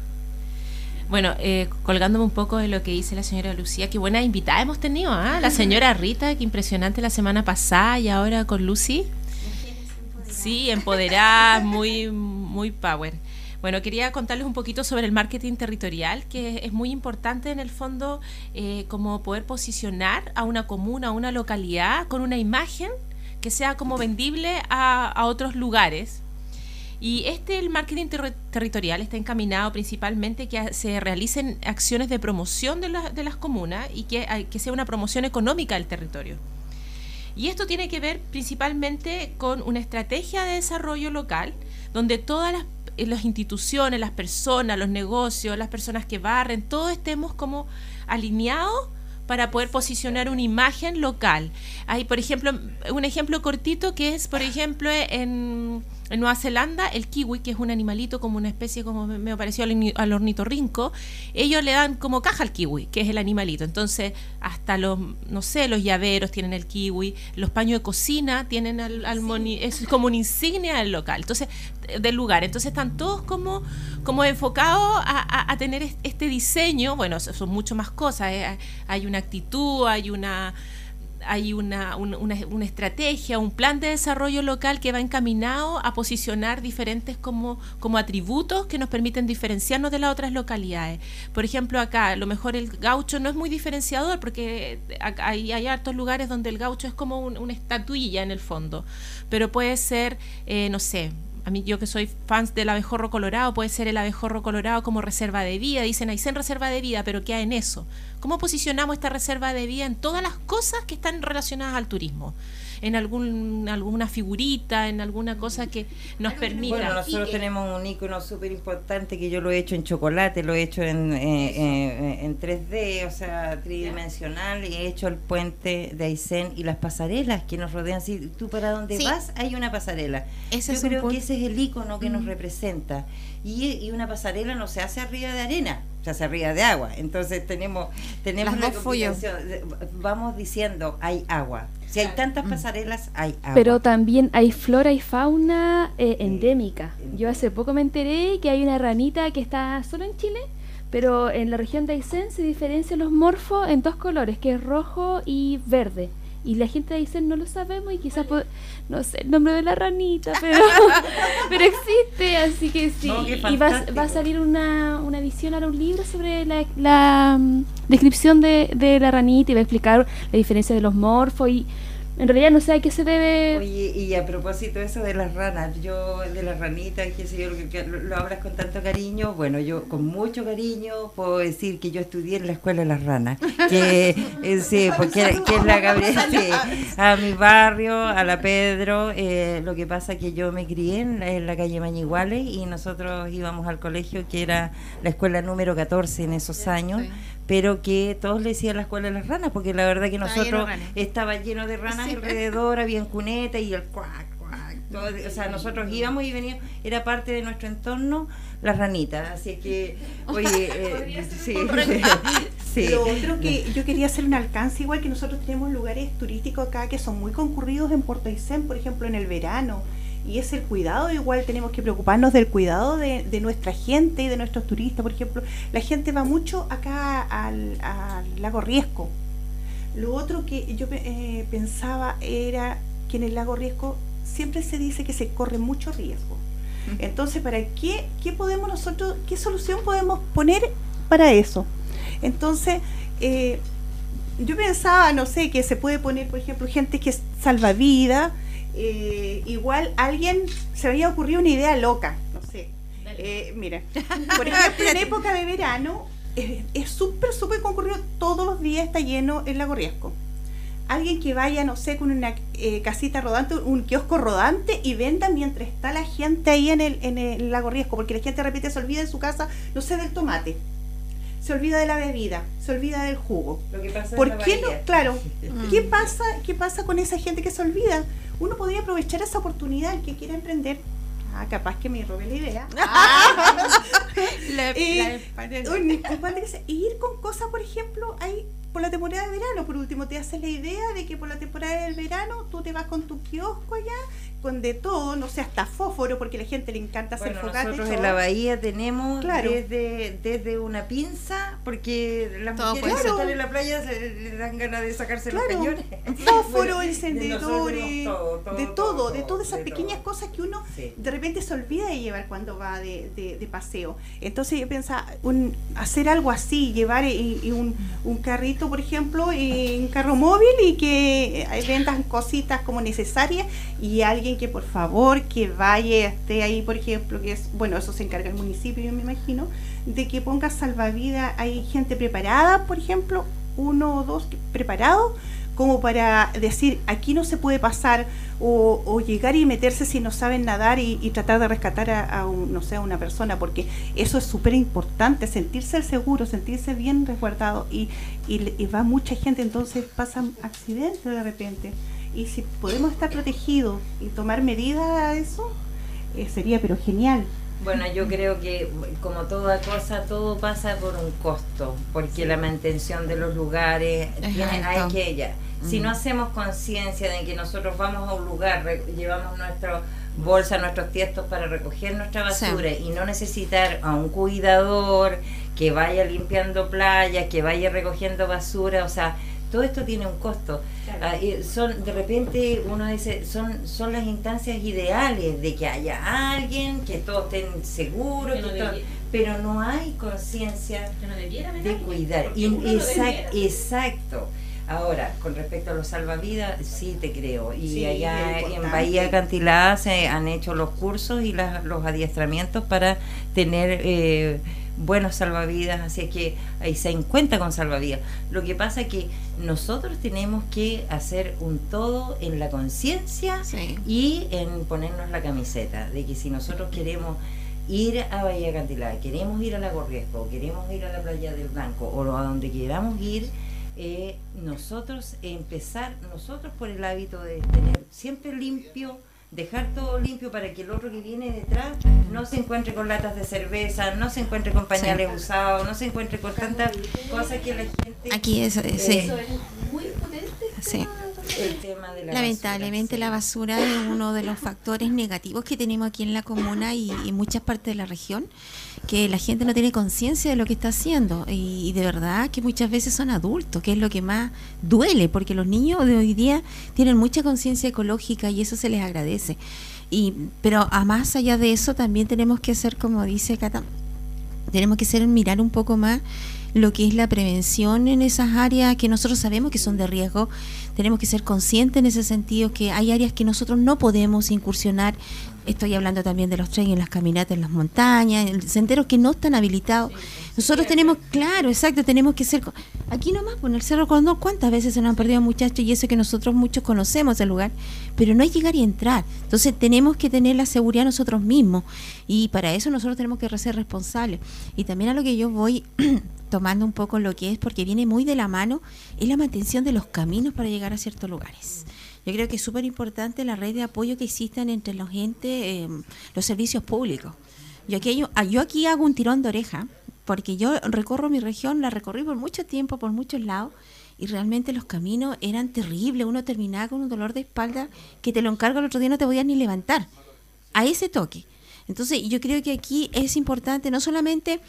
Bueno, eh, colgándome un poco de lo que dice la señora Lucía, qué buena invitada hemos tenido, ¿ah? La señora *laughs* Rita, qué impresionante la semana pasada y ahora con Lucy. Sí, empoderada, muy, muy power. Bueno, quería contarles un poquito sobre el marketing territorial, que es muy importante en el fondo eh, como poder posicionar a una comuna, a una localidad con una imagen que sea como vendible a, otros lugares. Y este, el marketing territorial, está encaminado principalmente que se realicen acciones de promoción de, de las comunas y que, que sea una promoción económica del territorio. Y esto tiene que ver principalmente con una estrategia de desarrollo local, donde todas las, eh, instituciones, las personas, los negocios, las personas que barren, todos estemos como alineados para poder posicionar una imagen local. Hay, por ejemplo, un ejemplo cortito que es, por ejemplo, en en Nueva Zelanda, el kiwi, que es un animalito como una especie como me pareció al, al ornitorrinco, ellos le dan como caja al kiwi, que es el animalito. Entonces, hasta los, no sé, los llaveros tienen el kiwi, los paños de cocina tienen al, al es como una insignia del local, entonces, del lugar. Entonces están todos como, como enfocados a, a tener este diseño, bueno, son mucho más cosas, ¿eh? hay una actitud, hay una hay una, una, estrategia, un plan de desarrollo local que va encaminado a posicionar diferentes como, como atributos que nos permiten diferenciarnos de las otras localidades. Por ejemplo, acá a lo mejor el gaucho no es muy diferenciador porque hay, hay hartos lugares donde el gaucho es como una estatuilla en el fondo, pero puede ser, eh, no sé, a mí yo que soy fans del abejorro colorado, puede ser el abejorro colorado como reserva de vida. Dicen, ahí en reserva de vida, pero ¿qué hay en eso? ¿Cómo posicionamos esta reserva de vida en todas las cosas que están relacionadas al turismo? En algún, alguna figurita, en alguna cosa que nos permita. Bueno, nosotros tenemos un icono súper importante que yo lo he hecho en chocolate, lo he hecho en, eh, eh, en 3D, o sea, tridimensional, y he hecho el puente de Aysén y las pasarelas que nos rodean. Si tú para donde vas hay una pasarela. yo creo que ese es el icono que nos representa. Y, y una pasarela no se hace arriba de arena se hace arriba de agua. Entonces tenemos tenemos la Vamos diciendo, hay agua. Si hay tantas mm. pasarelas, hay agua. Pero también hay flora y fauna eh, endémica. Yo hace poco me enteré que hay una ranita que está solo en Chile, pero en la región de Aysén se diferencian los morfos en dos colores, que es rojo y verde y la gente dice no lo sabemos y quizás no sé el nombre de la ranita pero *laughs* *laughs* pero existe así que sí. Y va, va, a salir una, una edición ahora un libro sobre la, la mm, descripción de, de, la ranita y va a explicar la diferencia de los morfos y en realidad no sé a qué se debe. Oye, y a propósito de eso de las ranas, yo de las ranitas, qué sé yo, lo, que, lo, hablas con tanto cariño, bueno, yo con mucho cariño puedo decir que yo estudié en la escuela de las ranas, que *laughs* eh, sí, porque que es la Gabriela, a mi barrio, a la Pedro, eh, lo que pasa que yo me crié en la, calle Mañiguales y nosotros íbamos al colegio que era la escuela número 14 en esos años pero que todos le decían la escuela de las ranas, porque la verdad que nosotros estaba lleno de ranas alrededor, *laughs* había cuneta y el cuac, cuac, o sea, nosotros íbamos y veníamos, era parte de nuestro entorno las ranitas, así que, *laughs* oye, eh, sí, *laughs* sí. Lo otro que yo quería hacer un alcance, igual que nosotros tenemos lugares turísticos acá que son muy concurridos en Puerto Aysén, por ejemplo, en el verano, y es el cuidado, igual tenemos que preocuparnos del cuidado de, nuestra gente y de nuestros turistas. Por ejemplo, la gente va mucho acá al, lago Riesco. Lo otro que yo eh, pensaba era que en el lago Riesco siempre se dice que se corre mucho riesgo. Entonces, ¿para qué, qué podemos nosotros, qué solución podemos poner para eso? Entonces, eh, yo pensaba, no sé, que se puede poner, por ejemplo, gente que salva vida, eh, igual alguien se había ocurrido una idea loca, no sé. Eh, mira, *laughs* por ejemplo, en época de verano eh, es súper, súper concurrido, todos los días está lleno el lago Riesco. Alguien que vaya, no sé, con una casita rodante, un kiosco rodante y venda mientras está la gente ahí en el, en el lago Riesco, porque la gente de repente se olvida en su casa, no sé, del tomate se olvida de la bebida, se olvida del jugo. Lo que pasa ¿Por qué no? Claro, ¿qué pasa, ¿qué pasa con esa gente que se olvida? uno podría aprovechar esa oportunidad, el que quiera emprender. Ah, capaz que me robe la idea. Ah. *laughs* Eh, y ir con cosas, por ejemplo, hay por la temporada de verano, por último, te haces la idea de que por la temporada del verano tú te vas con tu kiosco allá con de todo, no sé, hasta fósforo, porque a la gente le encanta hacer bueno, Nosotros en la bahía tenemos desde, desde una pinza, porque las mujeres que están en la playa se le dan ganas de sacarse los cañones. *laughs* Fósforo, encendedores, de todo, de, todas esas pequeñas cosas que uno de repente se olvida de llevar cuando va de, de, paseo. Entonces yo pensaba, un, hacer algo así, llevar y, un, un, carrito, por ejemplo, un carro móvil y que vendan cositas como necesarias y alguien que por favor que vaya, esté ahí, por ejemplo, que es, bueno, eso se encarga el municipio, yo me imagino, de que ponga salvavidas, hay gente preparada, por ejemplo, uno o dos preparados, como para decir, aquí no se puede pasar, o, llegar y meterse si no saben nadar y, tratar de rescatar a, no sé, a una persona, porque eso es súper importante, sentirse seguro, sentirse bien resguardado, y, y va mucha gente, entonces pasan accidentes de repente y si podemos estar protegidos y tomar medidas a eso, eh, sería pero genial. Bueno, yo creo que como toda cosa, todo pasa por un costo, porque la mantención de los lugares tiene, hay que ella. Si no hacemos conciencia de que nosotros vamos a un lugar, llevamos nuestra bolsa, nuestros tiestos para recoger nuestra basura y no necesitar a un cuidador que vaya limpiando playas, que vaya recogiendo basura, o sea, todo esto tiene un costo. Ah, son de repente uno dice son son las instancias ideales de que haya alguien que todos estén seguros pero no hay conciencia de cuidar. exacto. Ahora, con respecto a los salvavidas, sí te creo. Y allá en Bahía Cantilada se han hecho los cursos y los adiestramientos para tener eh, buenos salvavidas, así que ahí se encuentra con salvavidas. Lo que pasa es que nosotros tenemos que hacer un todo en la conciencia y en ponernos la camiseta, de que si nosotros queremos ir a Bahía Cantilada, queremos ir a la Riesgo, queremos ir a la Playa del Blanco o a donde queramos ir, eh, nosotros empezar, nosotros por el hábito de tener siempre limpio, dejar todo limpio para que el otro que viene detrás no se encuentre con latas de cerveza, no se encuentre con pañales usados, no se encuentre con tantas cosas que la gente... Aquí es, eh, sí. Eso es muy potente. Sí. Lamentablemente la basura es uno de los factores negativos que tenemos aquí en la comuna y en muchas partes de la región, que la gente no tiene conciencia de lo que está haciendo y, de verdad que muchas veces son adultos, que es lo que más duele, porque los niños de hoy día tienen mucha conciencia ecológica y eso se les agradece. Y, pero a más allá de eso también tenemos que hacer, como dice Cata, tenemos que ser mirar un poco más lo que es la prevención en esas áreas que nosotros sabemos que son de riesgo. Tenemos que ser conscientes en ese sentido que hay áreas que nosotros no podemos incursionar Estoy hablando también de los trenes, las caminatas en las montañas, en senderos que no están habilitados. Nosotros tenemos, claro, exacto, tenemos que ser... Aquí nomás, pues, en el Cerro Condor, ¿cuántas veces se nos han perdido muchachos? Y eso que nosotros muchos conocemos el lugar, pero no hay llegar y entrar. Entonces tenemos que tener la seguridad nosotros mismos. Y para eso nosotros tenemos que ser responsables. Y también a lo que yo voy *clears throat* tomando un poco lo que es, porque viene muy de la mano, es la mantención de los caminos para llegar a ciertos lugares. Yo creo que es súper importante la red de apoyo que existan entre los gente, em, los servicios públicos. Yo aquí, ah, yo aquí hago un tirón de oreja, porque yo recorro mi región, la recorrí por mucho tiempo, por muchos lados, y realmente los caminos eran terribles. Uno terminaba con un dolor de espalda que te lo encargo el otro día no te podías ni levantar. A ese toque. Entonces yo creo que aquí es importante no solamente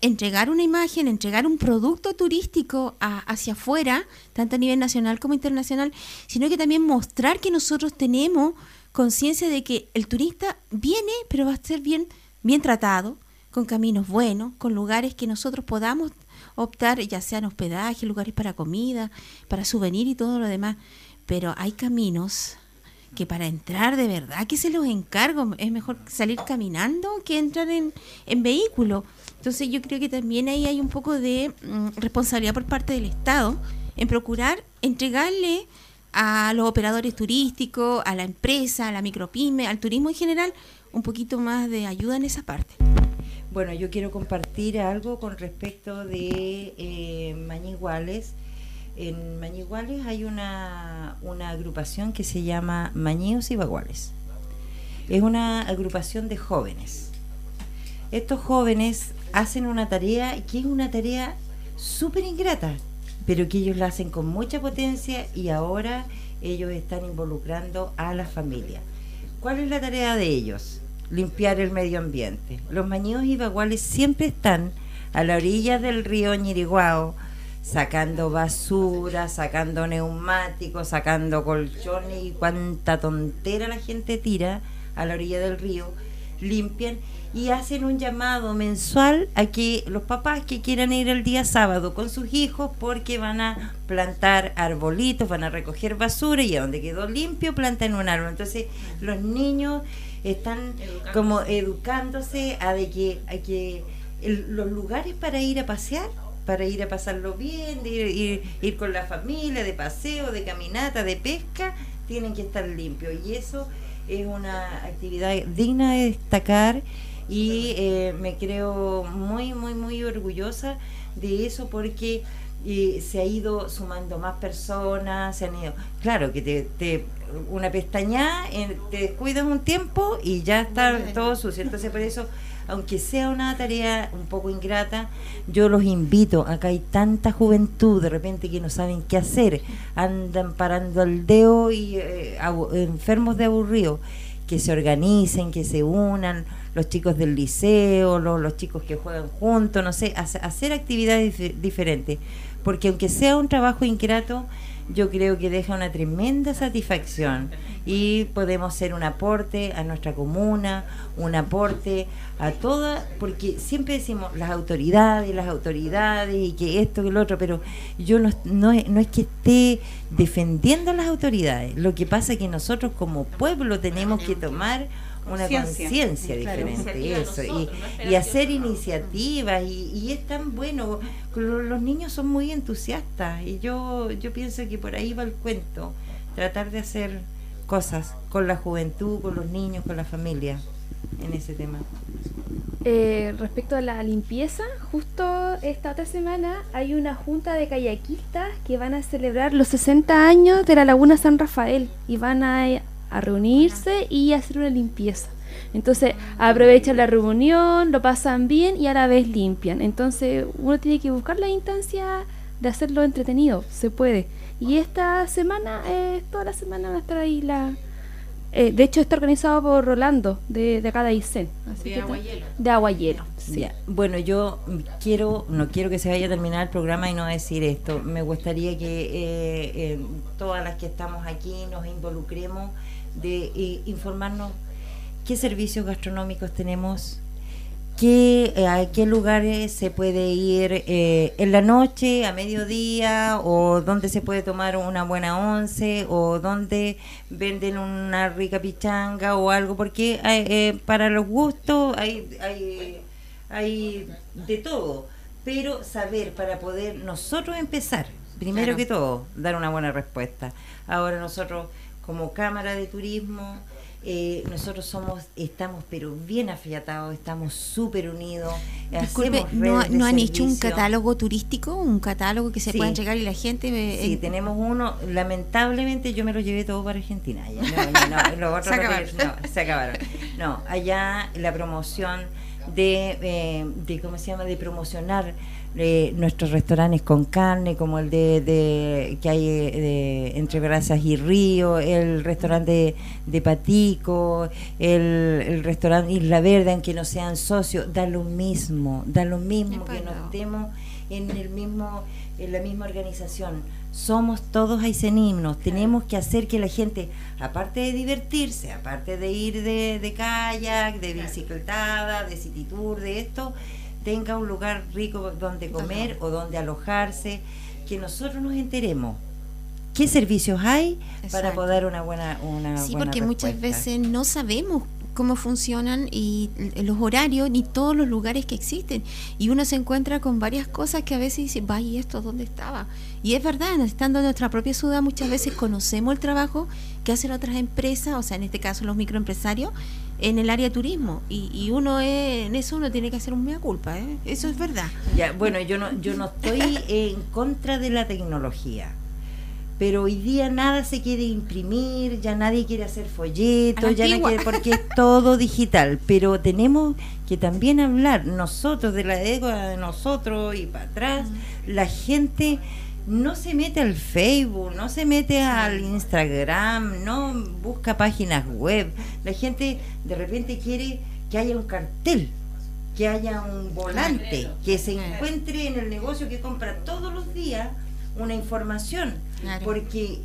entregar una imagen, entregar un producto turístico hacia afuera, tanto a nivel nacional como internacional, sino que también mostrar que nosotros tenemos conciencia de que el turista viene, pero va a ser bien, bien tratado, con caminos buenos, con lugares que nosotros podamos optar, ya sean hospedaje, lugares para comida, para souvenir y todo lo demás. Pero hay caminos que para entrar de verdad que se los encargo, es mejor salir caminando que entrar en, en vehículo. Entonces yo creo que también ahí hay un poco de mm, responsabilidad por parte del Estado en procurar entregarle a los operadores turísticos, a la empresa, a la micropyme, al turismo en general, un poquito más de ayuda en esa parte. Bueno, yo quiero compartir algo con respecto de eh, Mañiguales en Mañiguales hay una, agrupación que se llama Mañíos y Baguales. Es una agrupación de jóvenes. Estos jóvenes hacen una tarea que es una tarea súper ingrata, pero que ellos la hacen con mucha potencia y ahora ellos están involucrando a la familia. ¿Cuál es la tarea de ellos? Limpiar el medio ambiente. Los mañíos y baguales siempre están a la orilla del río Ñiriguao, sacando basura, sacando neumáticos, sacando colchones y cuánta tontera la gente tira a la orilla del río, limpian y hacen un llamado mensual a que los papás que quieran ir el día sábado con sus hijos porque van a plantar arbolitos, van a recoger basura y a donde quedó limpio plantan un árbol. Entonces los niños están como educándose a de que, a que los lugares para ir a pasear para ir a pasarlo bien, de ir, ir, con la familia, de paseo, de caminata, de pesca, tienen que estar limpios. Y eso es una actividad digna de destacar y eh, me creo muy, muy, muy orgullosa de eso porque eh, se ha ido sumando más personas, se han ido... Claro que te, te una pestaña, te descuidas un tiempo y ya está todo sucio. Entonces por eso aunque sea una tarea un poco ingrata, yo los invito, acá hay tanta juventud de repente que no saben qué hacer, andan parando el dedo y eh, enfermos de aburrido, que se organicen, que se unan, los chicos del liceo, los, los chicos que juegan juntos, no sé, hacer actividades diferentes, porque aunque sea un trabajo ingrato, yo creo que deja una tremenda satisfacción. Y podemos ser un aporte a nuestra comuna, un aporte a todas, porque siempre decimos las autoridades, las autoridades y que esto, que lo otro, pero yo no, no, no es que esté defendiendo a las autoridades, lo que pasa es que nosotros como pueblo tenemos que tomar una conciencia diferente eso y, hacer iniciativas y, es tan bueno los niños son muy entusiastas y yo yo pienso que por ahí va el cuento tratar de hacer cosas con la juventud con los niños con la familia en ese tema. Eh, respecto a la limpieza, justo esta otra semana hay una junta de kayakistas que van a celebrar los 60 años de la Laguna San Rafael y van a a reunirse y hacer una limpieza. Entonces aprovechan la reunión, lo pasan bien y a la vez limpian. Entonces uno tiene que buscar la instancia de hacerlo entretenido, se puede. Y esta semana, eh, toda la semana va a estar ahí la... Eh, de hecho está organizado por Rolando, de, de acá de Aysén. de Aguayelo. De Aguayelo, sí. Bueno, yo quiero, no quiero que se vaya a terminar el programa y no decir esto. Me gustaría que eh, todas las que estamos aquí nos involucremos de eh, informarnos qué servicios gastronómicos tenemos, qué, eh, a qué lugares se puede ir eh, en la noche, a mediodía, o dónde se puede tomar una buena once, o dónde venden una rica pichanga o algo, porque para los gustos hay, hay, hay de todo, pero saber para poder nosotros empezar, primero que todo, dar una buena respuesta. Ahora nosotros como Cámara de Turismo, eh, nosotros somos, estamos pero bien afiatados, estamos súper unidos. Disculpe, ¿no, ¿no han hecho un catálogo turístico? ¿Un catálogo que se pueda llegar y la gente Sí, tenemos uno. Lamentablemente yo me lo llevé todo para Argentina. no, *laughs* se, acabaron. no, se acabaron. No, allá la promoción de, eh, de, ¿cómo se llama?, de promocionar nuestros restaurantes con carne, como el de, que hay de, entre Brasas y Río, el restaurante de, Patico, el, restaurante Isla Verde, aunque no sean socios, da lo mismo, da lo mismo que nos estemos en el mismo en la misma organización. Somos todos aicenimnos, tenemos que hacer que la gente, aparte de divertirse, aparte de ir de, de kayak, de bicicletada, de city tour, de esto, tenga un lugar rico donde comer o donde alojarse, que nosotros nos enteremos qué servicios hay para poder una buena una sí porque muchas veces no sabemos cómo funcionan y los horarios ni todos los lugares que existen. Y uno se encuentra con varias cosas que a veces dice vaya y esto dónde estaba y es verdad estando en nuestra propia ciudad muchas veces conocemos el trabajo que hacen otras empresas o sea en este caso los microempresarios en el área de turismo. Y, uno en eso uno tiene que hacer un mea culpa ¿eh? eso es verdad. Ya bueno yo no yo no estoy *laughs* en contra de la tecnología pero hoy día nada se quiere imprimir, ya nadie quiere hacer folletos, ya no quiere, porque es todo digital, pero tenemos que también hablar nosotros de la época de nosotros y para atrás, la gente no se mete al Facebook, no se mete al Instagram, no busca páginas web. La gente de repente quiere que haya un cartel, que haya un volante, que se encuentre en el negocio que compra todos los días una información. Porque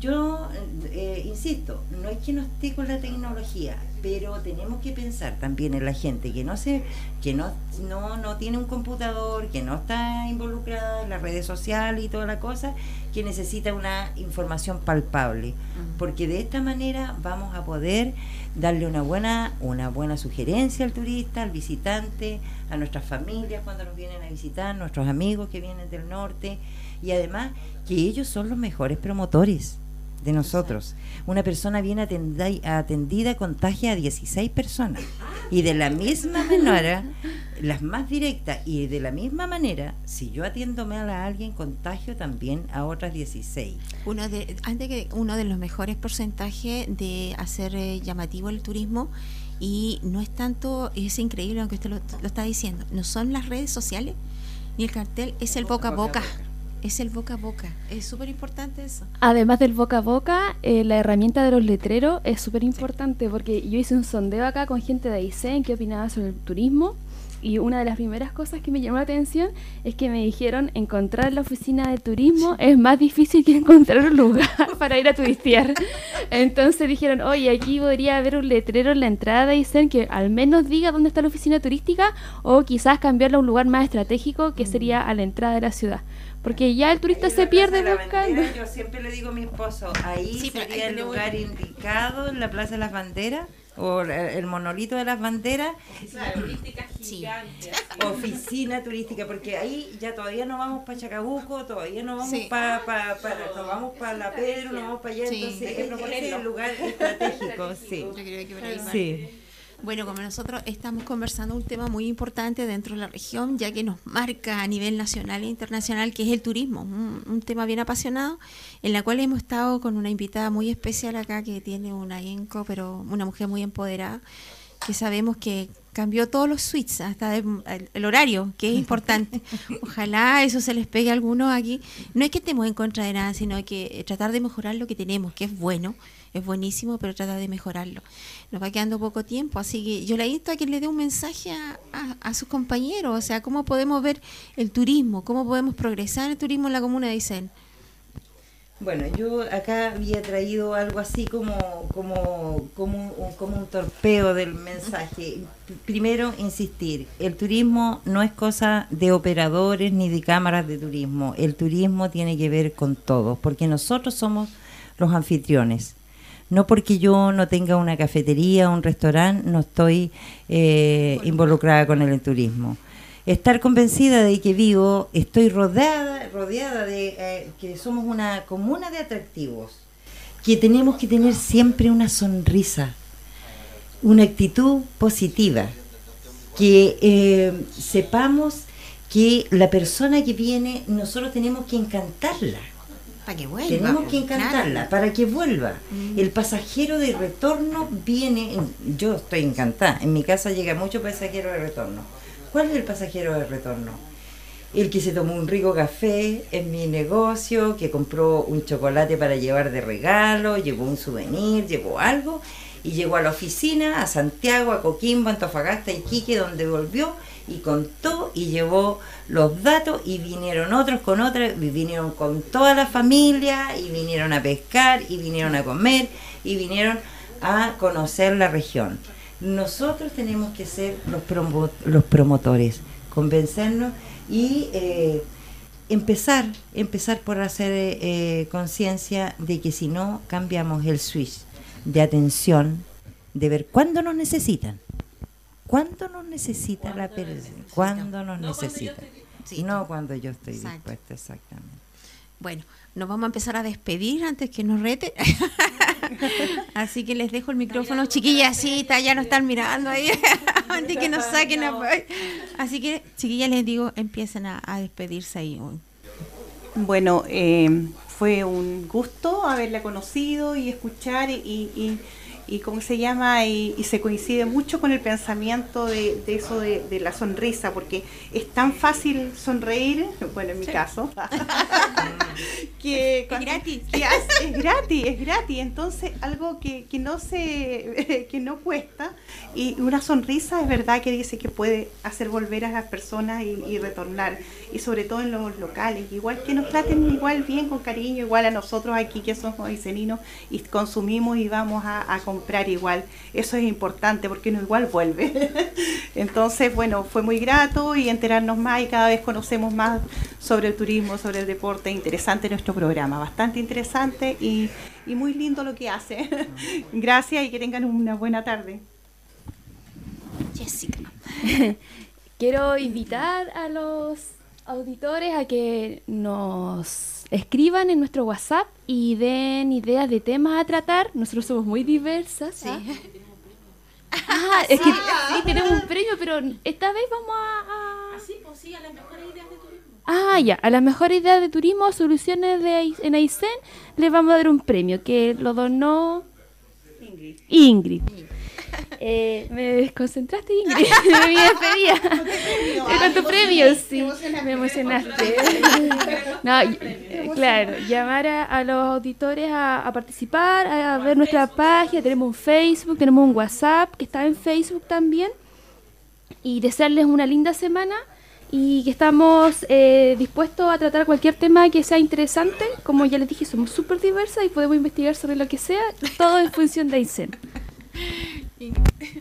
yo eh, insisto, no es que no esté con la tecnología, pero tenemos que pensar también en la gente que no se, que no, no, no tiene un computador, que no está involucrada en las redes sociales y toda la cosa, que necesita una información palpable, porque de esta manera vamos a poder darle una buena, una buena sugerencia al turista, al visitante, a nuestras familias cuando nos vienen a visitar, nuestros amigos que vienen del norte, y además que ellos son los mejores promotores de nosotros. Una persona bien atendida, atendida contagia a 16 personas. Y de la misma manera, las más directas, y de la misma manera, si yo atiendo mal a alguien, contagio también a otras 16. Uno de, antes que uno de los mejores porcentajes de hacer eh, llamativo el turismo, y no es tanto, es increíble aunque usted lo, lo está diciendo, no son las redes sociales ni el cartel, es el boca a boca. Es el boca a boca. Es súper importante eso. Además del boca a boca, eh, la herramienta de los letreros es súper importante porque yo hice un sondeo acá con gente de en que opinaba sobre el turismo y una de las primeras cosas que me llamó la atención es que me dijeron encontrar la oficina de turismo es más difícil que encontrar un lugar *laughs* para ir a turistear. Entonces dijeron, oye, aquí podría haber un letrero en la entrada de Isen que al menos diga dónde está la oficina turística o quizás cambiarla a un lugar más estratégico que sería a la entrada de la ciudad. Porque ya el turista se pierde buscando. yo siempre le digo a mi esposo, ahí sería el lugar indicado en la Plaza de las Banderas o el monolito de las banderas. Oficina turística gigante. Oficina turística, porque ahí ya todavía no vamos para Chacabuco, todavía no vamos para pa, no vamos para La Pedro, no vamos para allá, entonces es el lugar estratégico, sí. Sí. Bueno, como nosotros estamos conversando un tema muy importante dentro de la región, ya que nos marca a nivel nacional e internacional, que es el turismo, un, tema bien apasionado, en la cual hemos estado con una invitada muy especial acá que tiene una IENCO, pero una mujer muy empoderada, que sabemos que cambió todos los suites, hasta el, horario, que es importante. *laughs* Ojalá eso se les pegue a algunos aquí. No es que estemos en contra de nada, sino que tratar de mejorar lo que tenemos, que es bueno es buenísimo, pero trata de mejorarlo. Nos va quedando poco tiempo, así que yo le invito a que le dé un mensaje a, a, sus compañeros, o sea, cómo podemos ver el turismo, cómo podemos progresar el turismo en la comuna de Isen. Bueno, yo acá había traído algo así como, como, como, un, como un torpeo del mensaje. Primero, insistir, el turismo no es cosa de operadores ni de cámaras de turismo. El turismo tiene que ver con todos, porque nosotros somos los anfitriones. No porque yo no tenga una cafetería o un restaurante, no estoy eh, involucrada con el turismo estar convencida de que vivo, estoy rodeada, rodeada de eh, que somos una comuna de atractivos, que tenemos que tener siempre una sonrisa, una actitud positiva, que eh, sepamos que la persona que viene, nosotros tenemos que encantarla. Para que vuelva. Tenemos que encantarla, para que vuelva. Mm. El pasajero de retorno viene, yo estoy encantada, en mi casa llega mucho pasajero de retorno ¿Cuál es el pasajero de retorno? El que se tomó un rico café en mi negocio, que compró un chocolate para llevar de regalo, llevó un souvenir, llevó algo, y llegó a la oficina, a Santiago, a Coquimbo, Antofagasta, y Quique, donde volvió y contó y llevó los datos y vinieron otros con otras, vinieron con toda la familia y vinieron a pescar y vinieron a comer y vinieron a conocer la región. Nosotros tenemos que ser los, los promotores, convencernos y eh, empezar, empezar por hacer eh, conciencia de que si no cambiamos el switch de atención, de ver cuándo nos necesitan, cuándo nos necesita la persona, cuándo nos necesita, no cuando yo estoy dispuesta, exactamente. Bueno, nos vamos a empezar a despedir antes que nos rete. *laughs* Así que les dejo el micrófono, chiquillas, sí, ya no están mirando ahí, *laughs* antes que nos saquen. Así que, chiquillas, les digo, empiecen a, despedirse ahí. Bueno, eh, fue un gusto haberla conocido y escuchar y y cómo se llama y, se coincide mucho con el pensamiento de, eso de, la sonrisa porque es tan fácil sonreír *laughs* bueno en mi caso *laughs* que es gratis. es gratis es gratis. Entonces algo que, no se *laughs* que no cuesta y una sonrisa es verdad que dice que puede hacer volver a las personas y, retornar y sobre todo en los locales. Igual que nos traten igual bien con cariño igual a nosotros aquí que somos diceninos y consumimos y vamos a, a comprar igual. Eso es importante porque no igual vuelve. *laughs* Entonces, bueno, fue muy grato y enterarnos más y cada vez conocemos más sobre el turismo, sobre el deporte. Interesante nuestro programa, bastante interesante y, y muy lindo lo que hace. *laughs* Gracias y que tengan una buena tarde. Jessica. *laughs* Quiero invitar a los auditores a que nos escriban en nuestro WhatsApp y den ideas de temas a tratar. Nosotros somos muy diversas. Sí. ¿ah? *laughs* Ah, es que sí, tenemos un premio, pero esta vez vamos a... a... Así, ah, pues sí, a las mejores ideas de turismo. Ah, ya, a las mejores ideas de turismo, soluciones de en Aysén, les vamos a dar un premio que lo donó Ingrid. Ingrid. *laughs* Eh, me desconcentraste, Ingrid. mi despedida. Con tu premio, sí. Me emocionaste. no, claro, llamar a, los auditores a, participar, a, ver nuestra página. Tenemos un Facebook, tenemos un WhatsApp que está en Facebook también. Y desearles una linda semana y que estamos eh, dispuestos a tratar cualquier tema que sea interesante. Como ya les dije, somos súper diversas y podemos investigar sobre lo que sea, todo en función de ICEN. *laughs*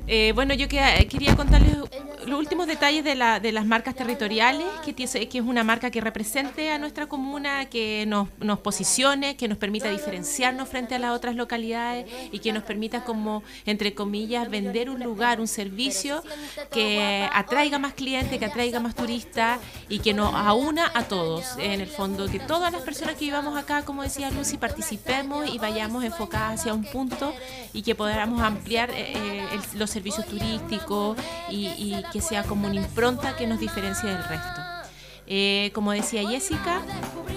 Eh, bueno, yo quería contarles los últimos detalles de, la, de las marcas territoriales, que, que es una marca que represente a nuestra comuna, que nos, nos posicione, que nos permita diferenciarnos frente a las otras localidades y que nos permita como, entre comillas, vender un lugar, un servicio que atraiga más clientes, que atraiga más turistas y que nos aúna a todos, en el fondo, que todas las personas que vivamos acá, como decía Lucy, participemos y vayamos enfocadas hacia un punto y que podamos ampliar eh, los servicios turísticos y, que sea como una impronta que nos diferencia del resto. Eh, como decía Jessica,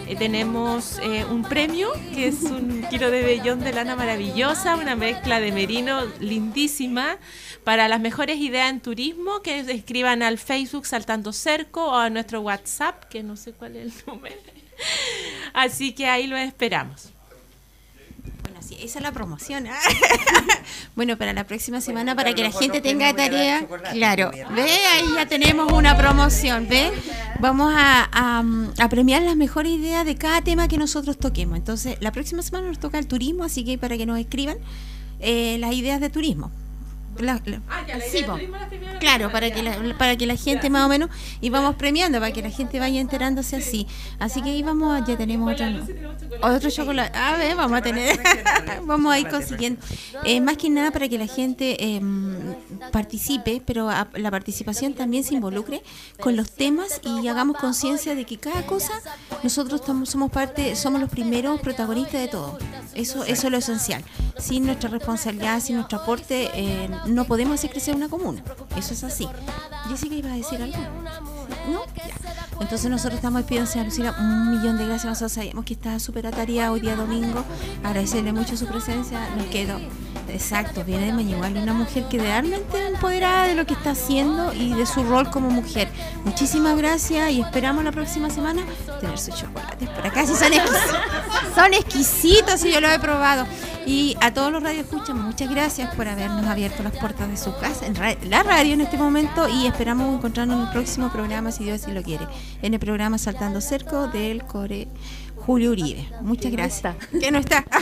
eh, tenemos eh, un premio que es un kilo de vellón de lana maravillosa, una mezcla de merino lindísima para las mejores ideas en turismo que escriban al Facebook Saltando Cerco o a nuestro WhatsApp, que no sé cuál es el *laughs* número. Así que ahí lo esperamos. Esa es la promoción. *laughs* bueno, para la próxima semana, para que la gente tenga tarea. Claro, ve, ahí ya tenemos una promoción, ve. Vamos a, a, premiar las mejores ideas de cada tema que nosotros toquemos. Entonces, la próxima semana nos toca el turismo, así que para que nos escriban eh, las ideas de turismo. La, ah, claro, para que, la, para que la gente más o menos, y vamos premiando, para que la gente vaya enterándose así. Así que ahí vamos, ya tenemos otro, otro chocolate. A ver, vamos a tener, *laughs* vamos a ir consiguiendo. Eh, más que nada para que la gente em, participe, pero la participación también se involucre con los temas y hagamos conciencia de que cada cosa, nosotros estamos, somos parte, somos los primeros protagonistas de todo. Eso, eso es lo esencial. Sin nuestra responsabilidad, sin nuestro aporte, eh, no podemos hacer crecer una comuna. Eso es así. Jessica iba a decir algo. ¿No? Entonces nosotros estamos pidiendo a Lucila un millón de gracias. Nosotros sabíamos que estaba súper atareada hoy día domingo. Agradecerle mucho su presencia. Nos quedo. Exacto, viene de Mañigual, una mujer que realmente empoderada de lo que está haciendo y de su rol como mujer. Muchísimas gracias y esperamos la próxima semana tener sus chocolates por acá. Si son exquisitos, *laughs* son exquisitos y yo lo he probado. Y a todos los escuchan muchas gracias por habernos abierto las puertas de su casa, en la radio en este momento, y esperamos encontrarnos en el próximo programa, si Dios así lo quiere, en el programa Saltando Cerco del Core Julio Uribe. Muchas gracias. Que no está. *laughs*